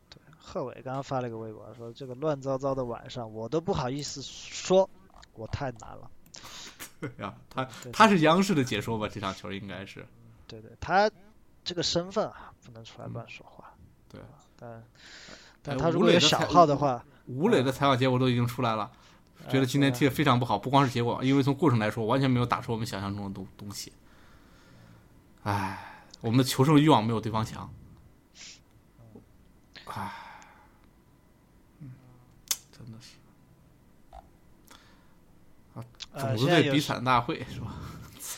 对，贺伟刚刚发了个微博说，这个乱糟糟的晚上，我都不好意思说，我太难了。对呀，他他是央视的解说吧？这场球应该是。对对，他这个身份啊，不能出来乱说话。对，但但他如果有小号的话，吴磊的采访结果都已经出来了，觉得今天踢的非常不好，不光是结果，因为从过程来说，完全没有打出我们想象中的东东西。唉，我们的求胜欲望没有对方强。唉，嗯，真的是啊，种子队比惨大会是吧？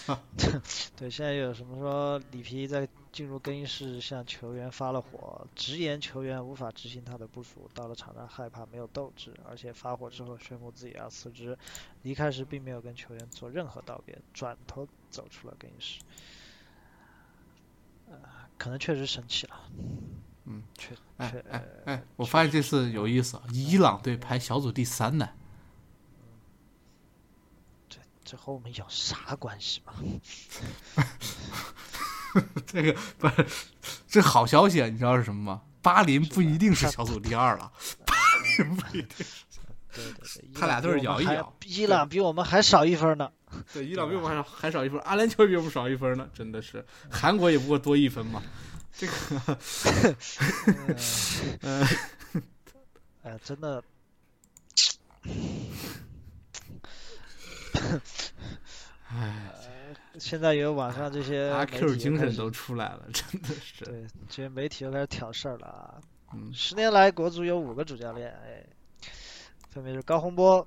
对，现在有什么说里皮在进入更衣室向球员发了火，直言球员无法执行他的部署，到了场上害怕没有斗志，而且发火之后宣布自己要辞职。离开时并没有跟球员做任何道别，转头走出了更衣室。呃，可能确实生气了。嗯，确哎哎哎，我发现这次有意思，伊朗队排小组第三呢。这和我们有啥关系吗？这个不是，这好消息啊！你知道是什么吗？巴林不一定是小组第二了，巴林不一定。对对 对，他俩都是摇一摇。伊朗比我们还少一分呢。对，伊朗比我们还少还少一分，阿联酋比我们少一分呢，真的是。韩国也不过多一分嘛。这个，呃，哎，真的。唉，现在有网上这些阿 Q 精神都出来了，真的是。对，这些媒体又开始挑事儿了啊！嗯，十年来国足有五个主教练，哎，分别是高洪波、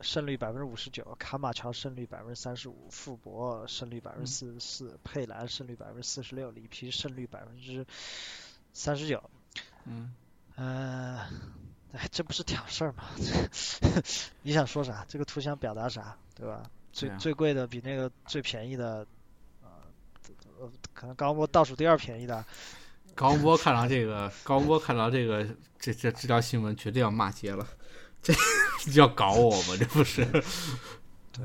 胜率百分之五十九，卡马乔胜率百分之三十五，傅博胜率百分之四十四，佩兰胜率百分之四十六，里皮胜率百分之三十九。嗯，呃，哎，这不是挑事儿吗？你想说啥？这个图想表达啥？对吧？最啊最贵的比那个最便宜的，呃，呃可能高波倒数第二便宜的，高洪波看到这个，高洪波看到这个，这这这条新闻绝对要骂街了，这 要搞我吗？这不是？对。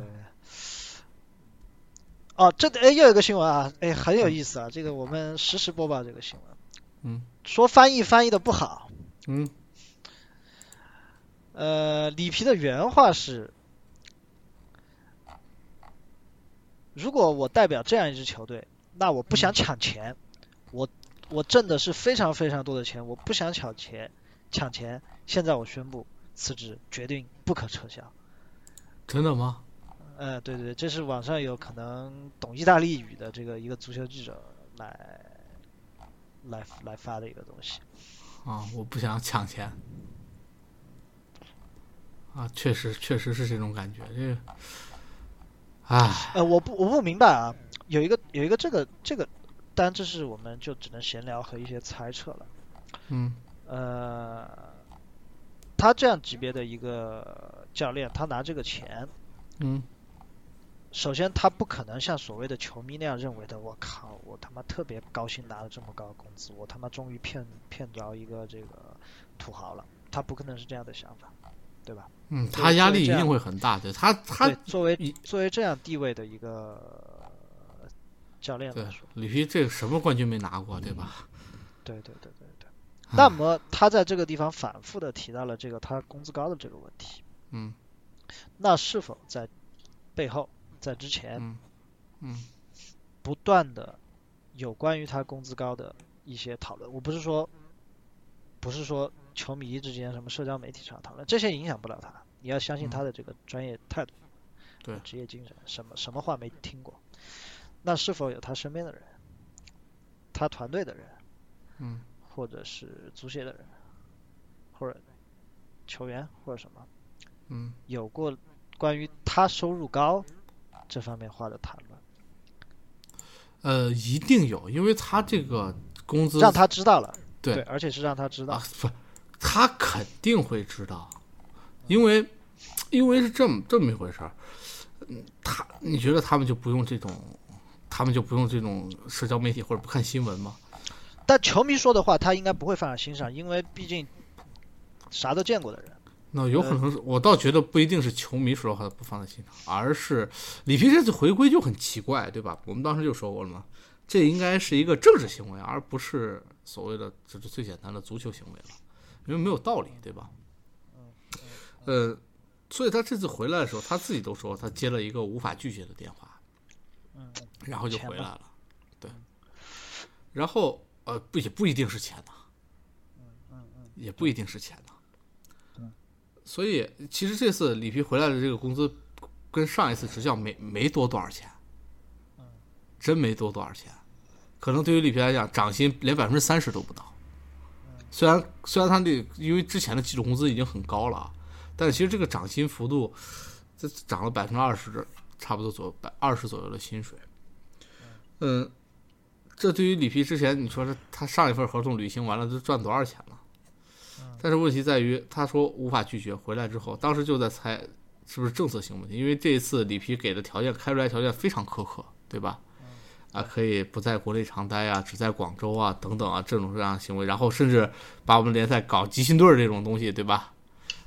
哦，这哎又有一个新闻啊，哎很有意思啊，这个我们实时播报这个新闻。嗯说翻译翻译的不好，嗯呃，里皮的原话是：如果我代表这样一支球队，那我不想抢钱，我我挣的是非常非常多的钱，我不想抢钱，抢钱。现在我宣布辞职，决定不可撤销。真的吗？呃，对对对，这是网上有可能懂意大利语的这个一个足球记者来来来发的一个东西。啊，我不想抢钱。啊，确实确实是这种感觉，这个，唉，呃，我不我不明白啊，有一个有一个这个这个，当然这是我们就只能闲聊和一些猜测了。嗯呃，他这样级别的一个教练，他拿这个钱，嗯首先他不可能像所谓的球迷那样认为的，我靠，我他妈特别高兴拿了这么高的工资，我他妈终于骗骗着一个这个土豪了，他不可能是这样的想法，对吧？嗯，他压力一定会很大，的他他，作为一作为这样地位的一个教练对来说，里皮这个什么冠军没拿过，对吧？对对对对对。啊那么他在这个地方反复的提到了这个他工资高的这个问题，嗯那是否在背后在之前嗯嗯不断的有关于他工资高的一些讨论？我不是说不是说球迷之间什么社交媒体上讨论，这些影响不了他，你要相信他的这个专业态度，对。职业精神，什么什么话没听过？那是否有他身边的人，他团队的人？嗯或者是足协的人，或者球员或者什么，嗯，有过关于他收入高这方面话的谈论，呃，一定有，因为他这个工资让他知道了，对而且是让他知道。啊，，不，他肯定会知道，因为因为是这么这么一回事儿。嗯，他你觉得他们就不用这种，他们就不用这种社交媒体或者不看新闻吗？但球迷说的话他应该不会放在心上，因为毕竟啥都见过的人，那有可能是我倒觉得不一定是球迷说的话不放在心上，而是里皮这次回归就很奇怪，对吧？我们当时就说过了嘛，这应该是一个政治行为，而不是所谓的就是最简单的足球行为了，因为没有道理，对吧？呃，所以他这次回来的时候，他自己都说他接了一个无法拒绝的电话，嗯，然后就回来了，对，然后呃不也不一定是钱呐，也不一定是钱呐，所以其实这次里皮回来的这个工资跟上一次执教没没多多少钱，真没多多少钱，可能对于里皮来讲，涨薪连百分之三十都不到。虽然虽然他那因为之前的基础工资已经很高了啊，但是其实这个涨薪幅度，这涨了百分之二十，差不多左右百二十左右的薪水。嗯，这对于里皮之前你说是他上一份合同履行完了，都赚多少钱了？但是问题在于，他说无法拒绝，回来之后，当时就在猜是不是政策性问题，因为这一次里皮给的条件开出来条件非常苛刻，对吧？啊，可以不在国内常待啊，只在广州啊，等等啊，这种这样的行为，然后甚至把我们联赛搞集训队儿这种东西，对吧？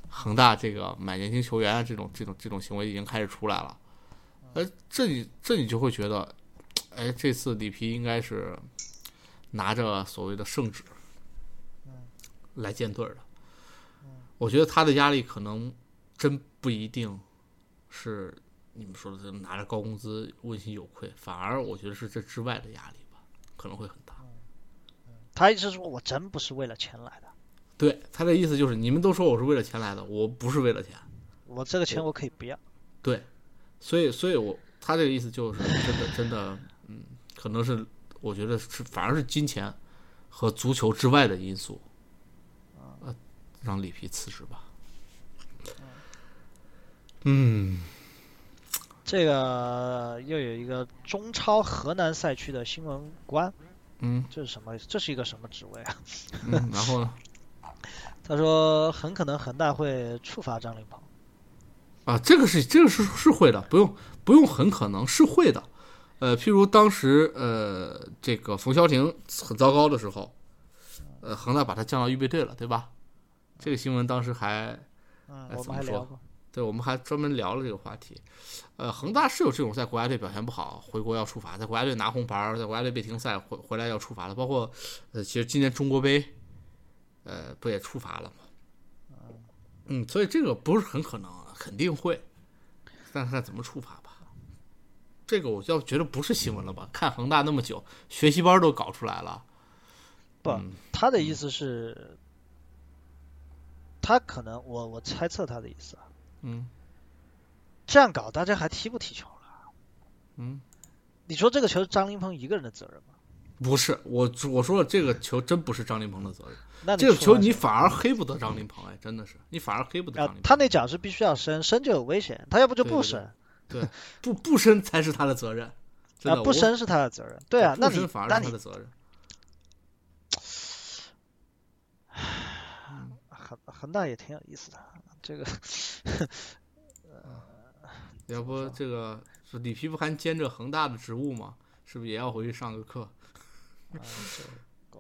恒大这个买年轻球员啊，这种这种这种行为已经开始出来了，呃，这你这你就会觉得，哎，这次里皮应该是拿着所谓的圣旨来建队儿的。我觉得他的压力可能真不一定是你们说的这拿着高工资问心有愧，反而我觉得是这之外的压力吧，可能会很大。他一直说我真不是为了钱来的，对他的意思就是，你们都说我是为了钱来的，我不是为了钱。我这个钱我可以不要，对，所以，所以我他这个意思就是真的，真的，嗯，可能是我觉得是反而是金钱和足球之外的因素，呃，让里皮辞职吧。嗯，这个又有一个中超河南赛区的新闻官，嗯这是什么？这是一个什么职位啊？嗯，然后呢？他说很可能恒大会处罚张琳芃。啊，这个是这个是是会的，不用不用，很可能是会的。呃，譬如当时呃，这个冯潇霆很糟糕的时候，呃，恒大把他降到预备队了，对吧？这个新闻当时还嗯，哎我怎么说们还聊过。对，我们还专门聊了这个话题。呃，恒大是有这种在国家队表现不好，回国要处罚，在国家队拿红牌儿，在国家队被停赛回回来要处罚的，包括呃，其实今年中国杯，呃，不也处罚了吗？嗯，所以这个不是很可能，肯定会，但是看怎么处罚吧。这个我要觉得不是新闻了吧？看恒大那么久，学习班都搞出来了。不嗯他的意思是，他可能我我猜测他的意思啊，嗯这样搞大家还踢不踢球了？嗯，你说这个球是张琳芃一个人的责任吗？不是我我说了，这个球真不是张琳芃的责任。那这个球你反而黑不得张琳芃，哎，真的是你反而黑不得张琳，芃。啊他那脚是必须要伸，伸就有危险，他要不就对对对不伸，对，不不伸才是他的责任。真啊不伸是他的责任。对啊，那你伸反而那你是他的责任。恒恒大也挺有意思的，这个呃 要不这个是里皮不还兼着恒大的职务吗？是不是也要回去上个课？啊这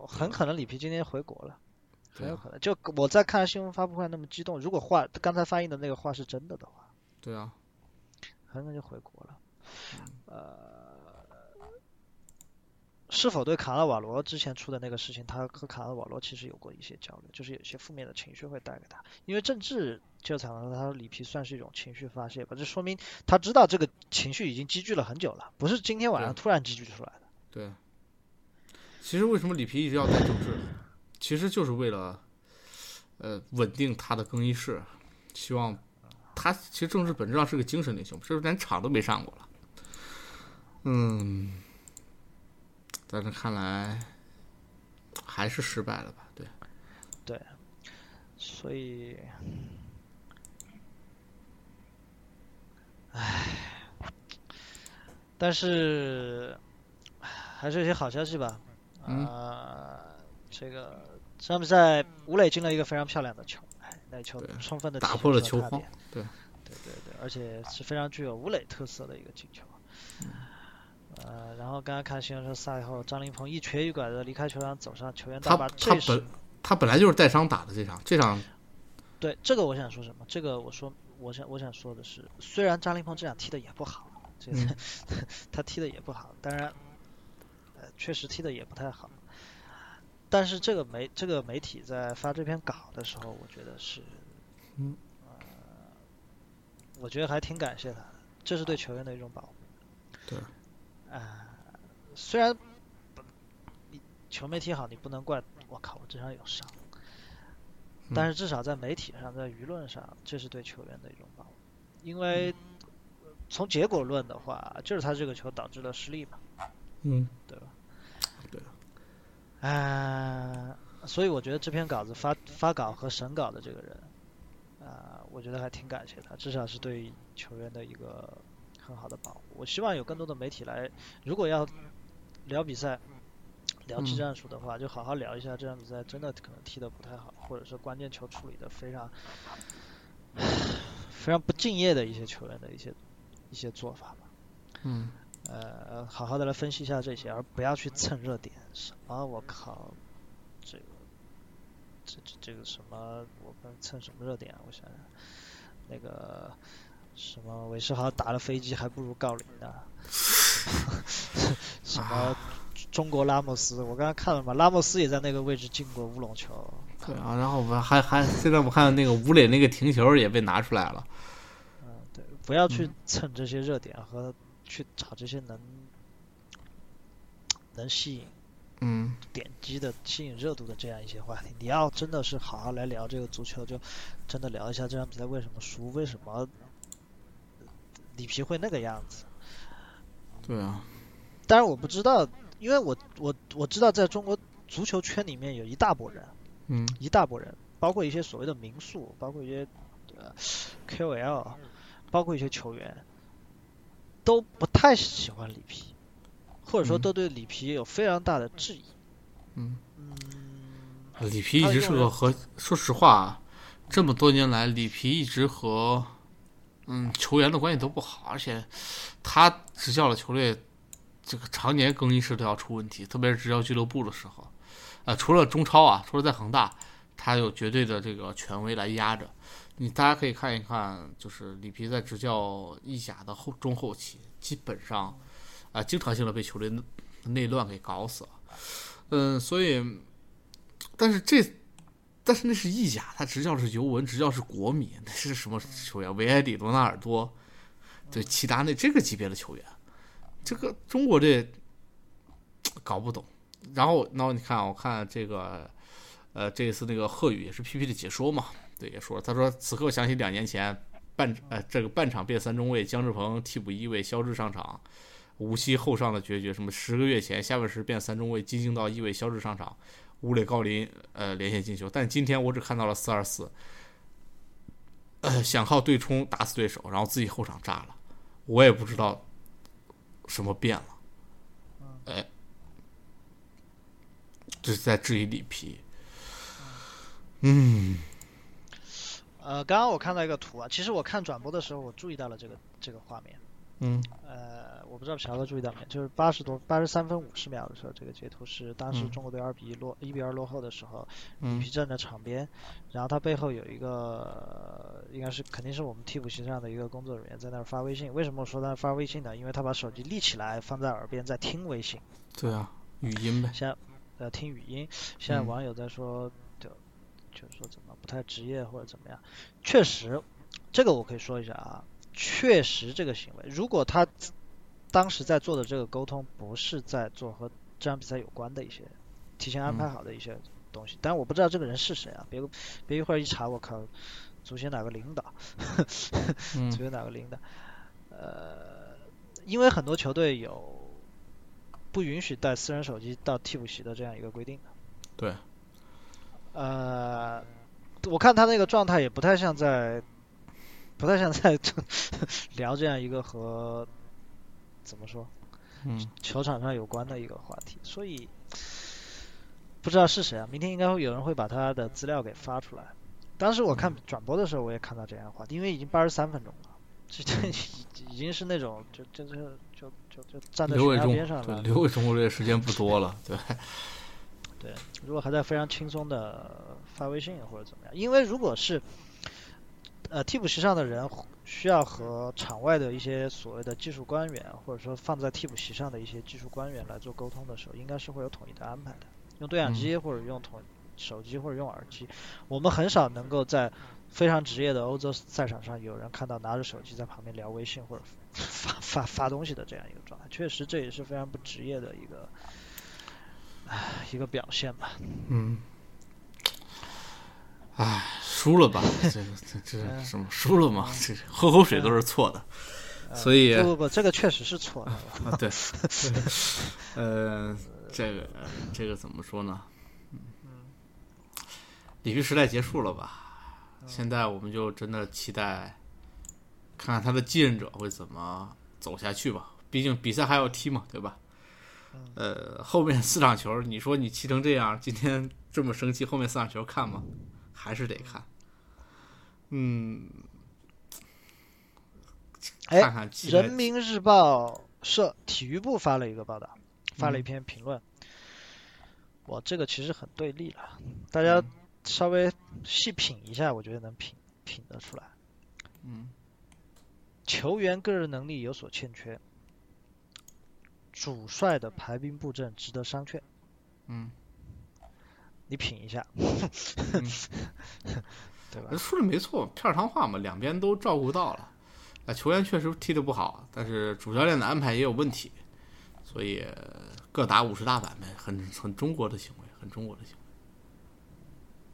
很可能里皮今天回国了。很有可能，就我在看新闻发布会那么激动，如果话刚才翻译的那个话是真的的话，对啊，很可能就回国了。呃，是否对卡纳瓦罗之前出的那个事情，他和卡纳瓦罗其实有过一些交流，就是有些负面的情绪会带给他，因为政治就场上，他说里皮算是一种情绪发泄吧，这说明他知道这个情绪已经积聚了很久了，不是今天晚上突然积聚出来的。对。其实为什么里皮一直要带政治？其实就是为了，呃，稳定他的更衣室，希望他其实政治本质上是个精神领袖，这连场都没上过了。嗯，但是看来还是失败了吧？对，对所以，唉，但是还是有些好消息吧。嗯呃，这个这场比赛吴磊进了一个非常漂亮的球，哎，那球充分的打破了球荒对对对对对，而且是非常具有吴磊特色的一个进球。呃，然后刚刚看新闻说赛后，张琳芃一瘸一拐的离开球场，走上球员大他巴，他这是本他本来就是带伤打的这场，这场对这个我想说什么？这个我说我想我想说的是，虽然张琳芃这场踢的也不好，这个、嗯 他踢的也不好，当然，呃，确实踢的也不太好。但是这个媒这个媒体在发这篇稿的时候，我觉得是，嗯呃，我觉得还挺感谢他的，这是对球员的一种保护。对，啊、虽然你球没踢好，你不能怪我靠，我这场有伤。但是至少在媒体上，在舆论上，这是对球员的一种保护，因为从结果论的话，就是他这个球导致了失利嘛，嗯，对吧？对。啊、所以我觉得这篇稿子发发稿和审稿的这个人，啊、我觉得还挺感谢他，至少是对球员的一个很好的保护。我希望有更多的媒体来，如果要聊比赛、聊技嗯战术的话，就好好聊一下这场比赛真的可能踢得不太好，或者是关键球处理的非常非常不敬业的一些球员的一些一些做法吧。嗯，呃，好好的来分析一下这些，而不要去蹭热点。什么？我靠，这个，这这这个什么？我们蹭什么热点啊？我想想，那个什么韦世豪打了飞机还不如郜林呢？什么中国拉莫斯？我刚刚看了嘛，拉莫斯也在那个位置进过乌龙球。对啊，然后我们还还现在我看那个吴磊那个停球也被拿出来了，嗯，对，不要去蹭这些热点和去找这些能能吸引嗯，点击的、吸引热度的这样一些话题。你要真的是好好来聊这个足球，就真的聊一下这场比赛为什么输，为什么里皮会那个样子。对啊，当然我不知道，因为我我我知道在中国足球圈里面有一大波人，嗯一大波人，包括一些所谓的民宿，包括一些呃 KOL，包括一些球员，都不太喜欢里皮，或者说都对里皮有非常大的质疑。嗯嗯，里皮一直是个和，说实话，这么多年来，里皮一直和嗯球员的关系都不好，而且他执教的球队这个常年更衣室都要出问题，特别是执教俱乐部的时候，啊，除了中超啊，除了在恒大，他有绝对的这个权威来压着。你大家可以看一看，就是里皮在执教意甲的后中后期，基本上啊，经常性的被球队内乱给搞死了。嗯，所以，但是这，但是那是意甲，他执教是尤文，执教是国米，那是什么球员？维埃里、罗纳尔多，对齐达内这个级别的球员，这个中国这搞不懂。然后，然后你看，我看这个，呃，这次那个贺宇也是 PP 的解说嘛，对，也说他说此刻想起两年前半呃这个半场变三中卫，姜志鹏替补一位，肖智上场。无锡后上的决绝，什么十个月前下半时变三中卫，金星到一位肖智上场，吴磊高林呃连线进球，但今天我只看到了四二四，呃想靠对冲打死对手，然后自己后场炸了，我也不知道什么变了，哎，这是在质疑里皮，嗯，呃，刚刚我看到一个图啊，其实我看转播的时候，我注意到了这个这个画面。嗯，呃，我不知道乔哥注意到没，就是八十多八十三分五十秒的时候，这个截图是当时中国队二比一落一比二落后的时候，李皮站在场边，然后他背后有一个应该是肯定是我们替补席上的一个工作人员在那儿发微信。为什么我说他发微信呢？因为他把手机立起来放在耳边在听微信。对啊，语音呗。现在呃听语音，现在网友在说就就是说怎么不太职业或者怎么样，确实，这个我可以说一下啊。确实，这个行为，如果他当时在做的这个沟通不是在做和这场比赛有关的一些提前安排好的一些东西，但我不知道这个人是谁啊？别别一会儿一查，我靠，足协哪个领导？足协哪个领导？呃，因为很多球队有不允许带私人手机到替补席的这样一个规定的。对。呃，我看他那个状态也不太像在。不太像在 聊这样一个和怎么说，嗯，球场上有关的一个话题，所以不知道是谁啊？明天应该会有人会把他的资料给发出来。当时我看转播的时候，我也看到这样的话题，因为已经八十三分钟了，这这已经是那种就就就就就就站在悬崖边上了。留给中国队时间不多了，对。对，如果还在非常轻松的发微信或者怎么样，因为如果是。呃，替补席上的人需要和场外的一些所谓的技术官员，或者说放在替补席上的一些技术官员来做沟通的时候，应该是会有统一的安排的。用对讲机或者用统手机或者用耳机，我们很少能够在非常职业的欧洲赛场上有人看到拿着手机在旁边聊微信或者发发发东西的这样一个状态。确实，这也是非常不职业的一个唉一个表现吧。嗯。唉，输了吧？这这这什么？输了吗？这喝口水都是错的，所以不不不，这个确实是错的。啊，对，呃，这个这个怎么说呢？嗯，里皮时代结束了吧？现在我们就真的期待看看他的继任者会怎么走下去吧。毕竟比赛还要踢嘛，对吧？呃，后面四场球，你说你踢成这样，今天这么生气，后面四场球看吗？还是得看，嗯，看看《人民日报》社体育部发了一个报道，发了一篇评论。我这个其实很对立了，大家稍微细品一下，我觉得能品品得出来。嗯，球员个人能力有所欠缺，主帅的排兵布阵值得商榷。嗯。你品一下，对吧？说的没错，片儿汤话嘛，两边都照顾到了。啊，球员确实踢得不好，但是主教练的安排也有问题，所以各打五十大板呗，很很中国的行为，很中国的行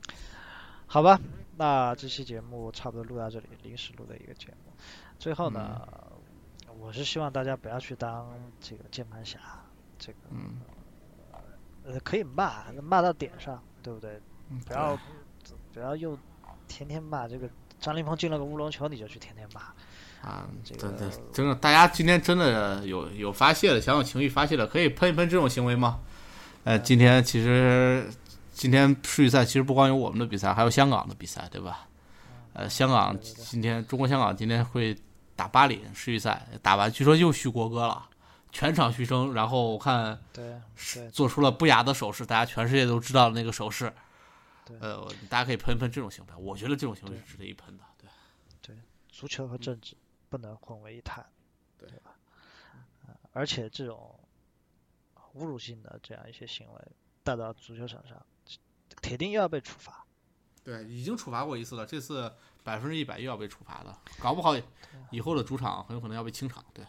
为。好吧，那这期节目差不多录到这里，临时录的一个节目。最后呢，我是希望大家不要去当这个键盘侠，这个嗯。呃，可以骂，骂到点上，对不对？不要，不要又天天骂这个张琳芃进了个乌龙球，你就去天天骂，啊，这个对对，真的，大家今天真的有有发泄的，想有情绪发泄的，可以喷一喷这种行为吗？呃，今天其实今天世预赛其实不光有我们的比赛，还有香港的比赛，对吧？呃，香港今天中国香港今天会打巴林世预赛，打完据说又续国歌了，全场嘘声，然后我看对对做出了不雅的手势，大家全世界都知道的那个手势。对呃，大家可以喷一喷这种行为，我觉得这种行为是值得一喷的。对对，足球和政治不能混为一谈，对吧？呃而且这种侮辱性的这样一些行为带到足球场上，铁定又要被处罚。对，已经处罚过一次了，这次百分之一百又要被处罚了，搞不好以后的主场很有可能要被清场。对，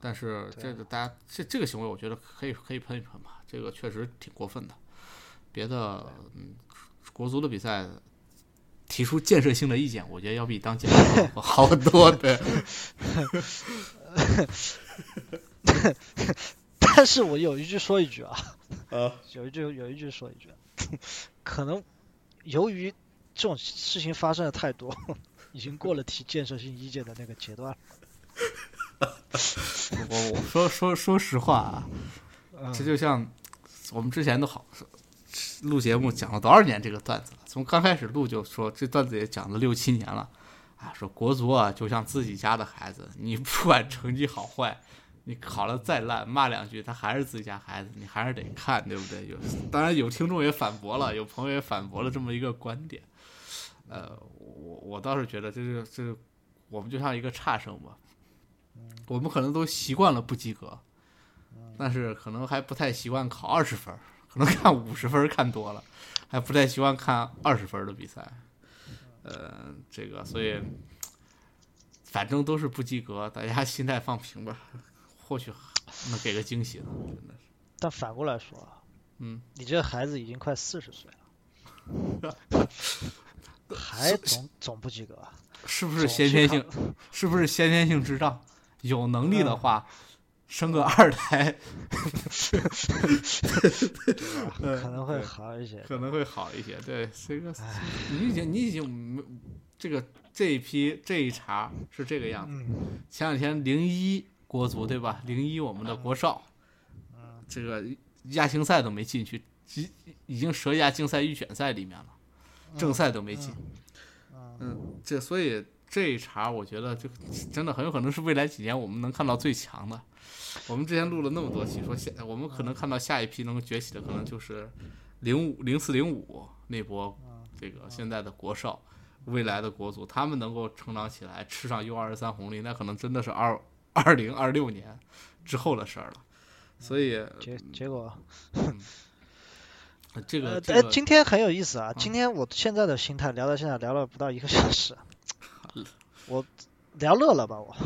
但是这个大家这这个行为，我觉得可以可以喷一喷吧，这个确实挺过分的。别的嗯，国足的比赛提出建设性的意见，我觉得要比当监督好很多。对，但是我有一句说一句啊，啊，有一句有一句说一句，可能由于这种事情发生的太多，已经过了提建设性意见的那个阶段了。我我说说说实话啊，嗯。这就像我们之前都好录节目讲了多少年这个段子了，从刚开始录就说这段子也讲了六七年了，啊，说国足啊就像自己家的孩子，你不管成绩好坏，你考了再烂，骂两句他还是自己家孩子，你还是得看，对不对？有当然有听众也反驳了，有朋友也反驳了这么一个观点，呃，我我倒是觉得这是这是我们就像一个差生吧，我们可能都习惯了不及格。但是可能还不太习惯考二十分儿，可能看五十分儿看多了，还不太习惯看二十分儿的比赛。呃，这个所以反正都是不及格，大家心态放平吧，或许能给个惊喜呢，真的是。但反过来说啊，嗯，你这孩子已经快四十岁了，还总总不及格啊，是不是先天性？是不是先天性智障？有能力的话，生个二胎？嗯可能会好一些。可能会好一些。对，这个你已经你已经没这个这一批这一茬是这个样子。嗯前两天零一国足对吧？零一我们的国少，嗯这个亚青赛都没进去，已已经折亚竞赛预选赛里面了，正赛都没进。嗯嗯，这所以这一茬我觉得就真的很有可能是未来几年我们能看到最强的。我们之前录了那么多期，说下我们可能看到下一批能够崛起的，可能就是零五零四零五那波这个现在的国少，未来的国足，他们能够成长起来，吃上 U 二十三红利，那可能真的是二二零二六年之后的事儿了。所以结结果，呃这个呃，哎，这个今天很有意思啊！今天我现在的心态聊到现在聊了不到一个小时，我聊乐了吧我？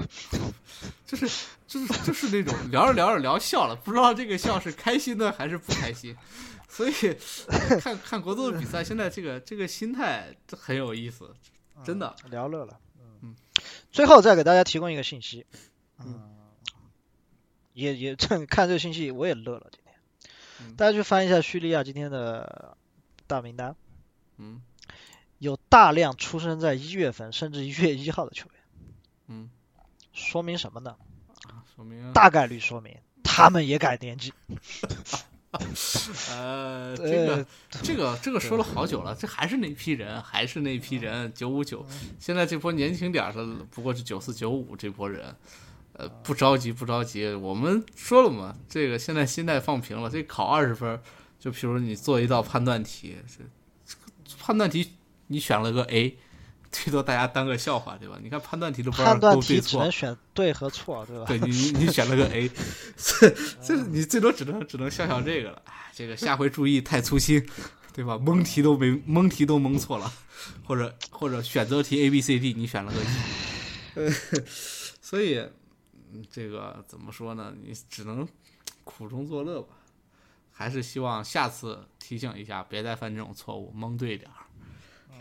就是就是就是那种聊着聊着聊笑了，不知道这个笑是开心的还是不开心。所以看看国足的比赛，现在这个这个心态很有意思，真的。嗯聊乐了。最后再给大家提供一个信息，嗯，也也趁看这个信息我也乐了今天。嗯大家去翻一下叙利亚今天的大名单，嗯有大量出生在一月份甚至一月一号的球员，嗯，说明什么呢？说明大概率说明他们也改年纪。呃，这个呃，这个这个说了好久了，这还是那批人，还是那批人，九五九。现在这波年轻点儿的，不过是九四九五这波人，呃，不着急不着急。我们说了嘛，这个现在心态放平了，这考二十分，就比如你做一道判断题，这这个判断题你选了个 A。最多大家当个笑话，对吧？你看判断题都不知道判断勾对错题只能，选对和错，对吧？对你你你选了个 A，这这你最多只能只能笑笑这个了。哎，这个下回注意太粗心，对吧？蒙题都没蒙题都蒙错了，或者或者选择题 A B C D 你选了个 E，呃，所以嗯这个怎么说呢？你只能苦中作乐吧。还是希望下次提醒一下，别再犯这种错误，蒙对点儿。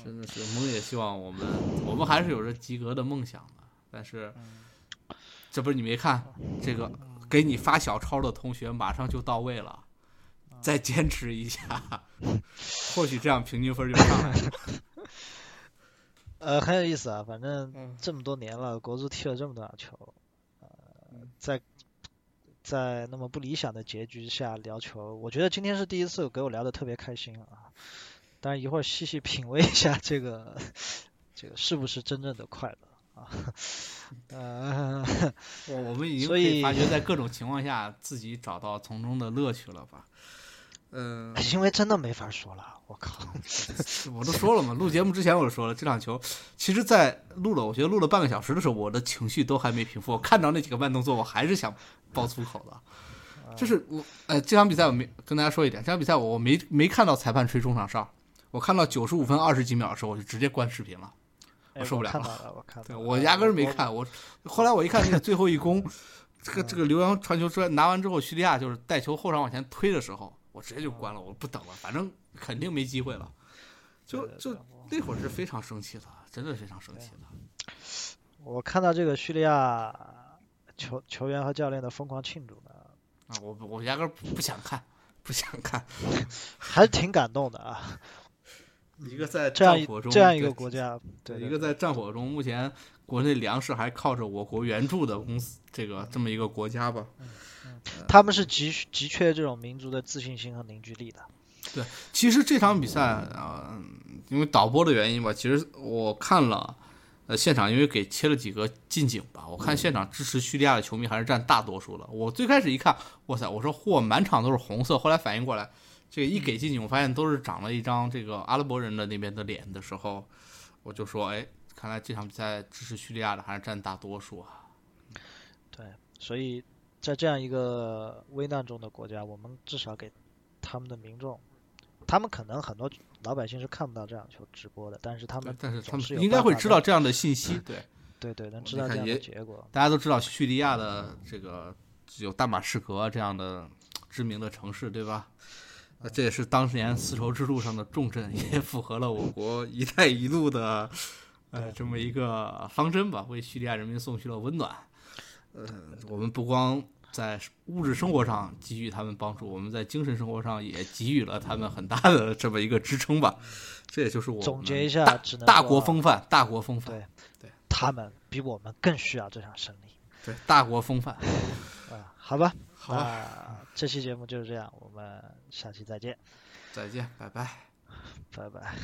真的是蒙也希望我们，我们还是有着及格的梦想的，但是。这不是你没看这个给你发小抄的同学马上就到位了，再坚持一下，或许这样平均分就上来了。呃，很有意思啊，反正嗯这么多年了，国足踢了这么多场球，呃，嗯在在那么不理想的结局下聊球，我觉得今天是第一次给我聊的特别开心啊。当然一会儿细细品味一下这个这个是不是真正的快乐啊？呃，我我们已 经所可以以发觉，在各种情况下自己找到从中的乐趣了吧？嗯，因为真的没法说了，我靠，我都说了嘛，录节目之前我就说了，这场球其实，在录了，我觉得录了半个小时的时候，我的情绪都还没平复。我看到那几个慢动作，我还是想爆粗口的。就是我，呃，这场比赛我没跟大家说一点，这场比赛我没没看到裁判吹中场哨，我看到九十五分二十几秒的时候，我就直接关视频了。我受不了了，我看到了，对我压根儿没。看，我后来我一看那个最后一攻，这个这个刘洋传球出来拿完之后，叙利亚就是带球后场往前推的时候，我直接就关了，我不等了，反正肯定没机会了。就就那会儿是非常生气的，真的非常生气的。我看到这个叙利亚球球员和教练的疯狂庆祝呢，啊，我我压根儿不想看，不想看。还是挺感动的啊。一个在战火中，这样一个对国家，对对一个在战火中，目前国内粮食还靠着我国援助的公司，这个这么一个国家吧。他们是急需急缺这种民族的自信心和凝聚力的。对其实这场比赛啊、呃因为导播的原因吧，其实我看了，呃，现场因为给切了几个近景吧，我看现场支持叙利亚的球迷还是占大多数的。我最开始一看，哇塞，我说嚯，满场都是红色，后来反应过来，这个一给进去，我发现都是长了一张这个阿拉伯人的那边的脸的时候，我就说，哎，看来这场比赛支持叙利亚的还是占大多数啊。对，所以在这样一个危难中的国家，我们至少给他们的民众，他们可能很多老百姓是看不到这样球直播的，但是他们但是他们应该会知道这样的信息，对。对对，能知道这样的结果。大家都知道叙利亚的这个有大马士革这样的知名的城市，对吧？那这也是当年丝绸之路上的重镇，也符合了我国“一带一路”的呃这么一个方针吧，为叙利亚人民送去了温暖。呃，我们不光在物质生活上给予他们帮助，我们在精神生活上也给予了他们很大的这么一个支撑吧。这也就是我总结一下只能大国风范，大国风范，对他们比我们更需要这场胜利对，大国风范。啊！好吧，好这期节目就是这样，我们下期再见，再见，拜拜。拜拜。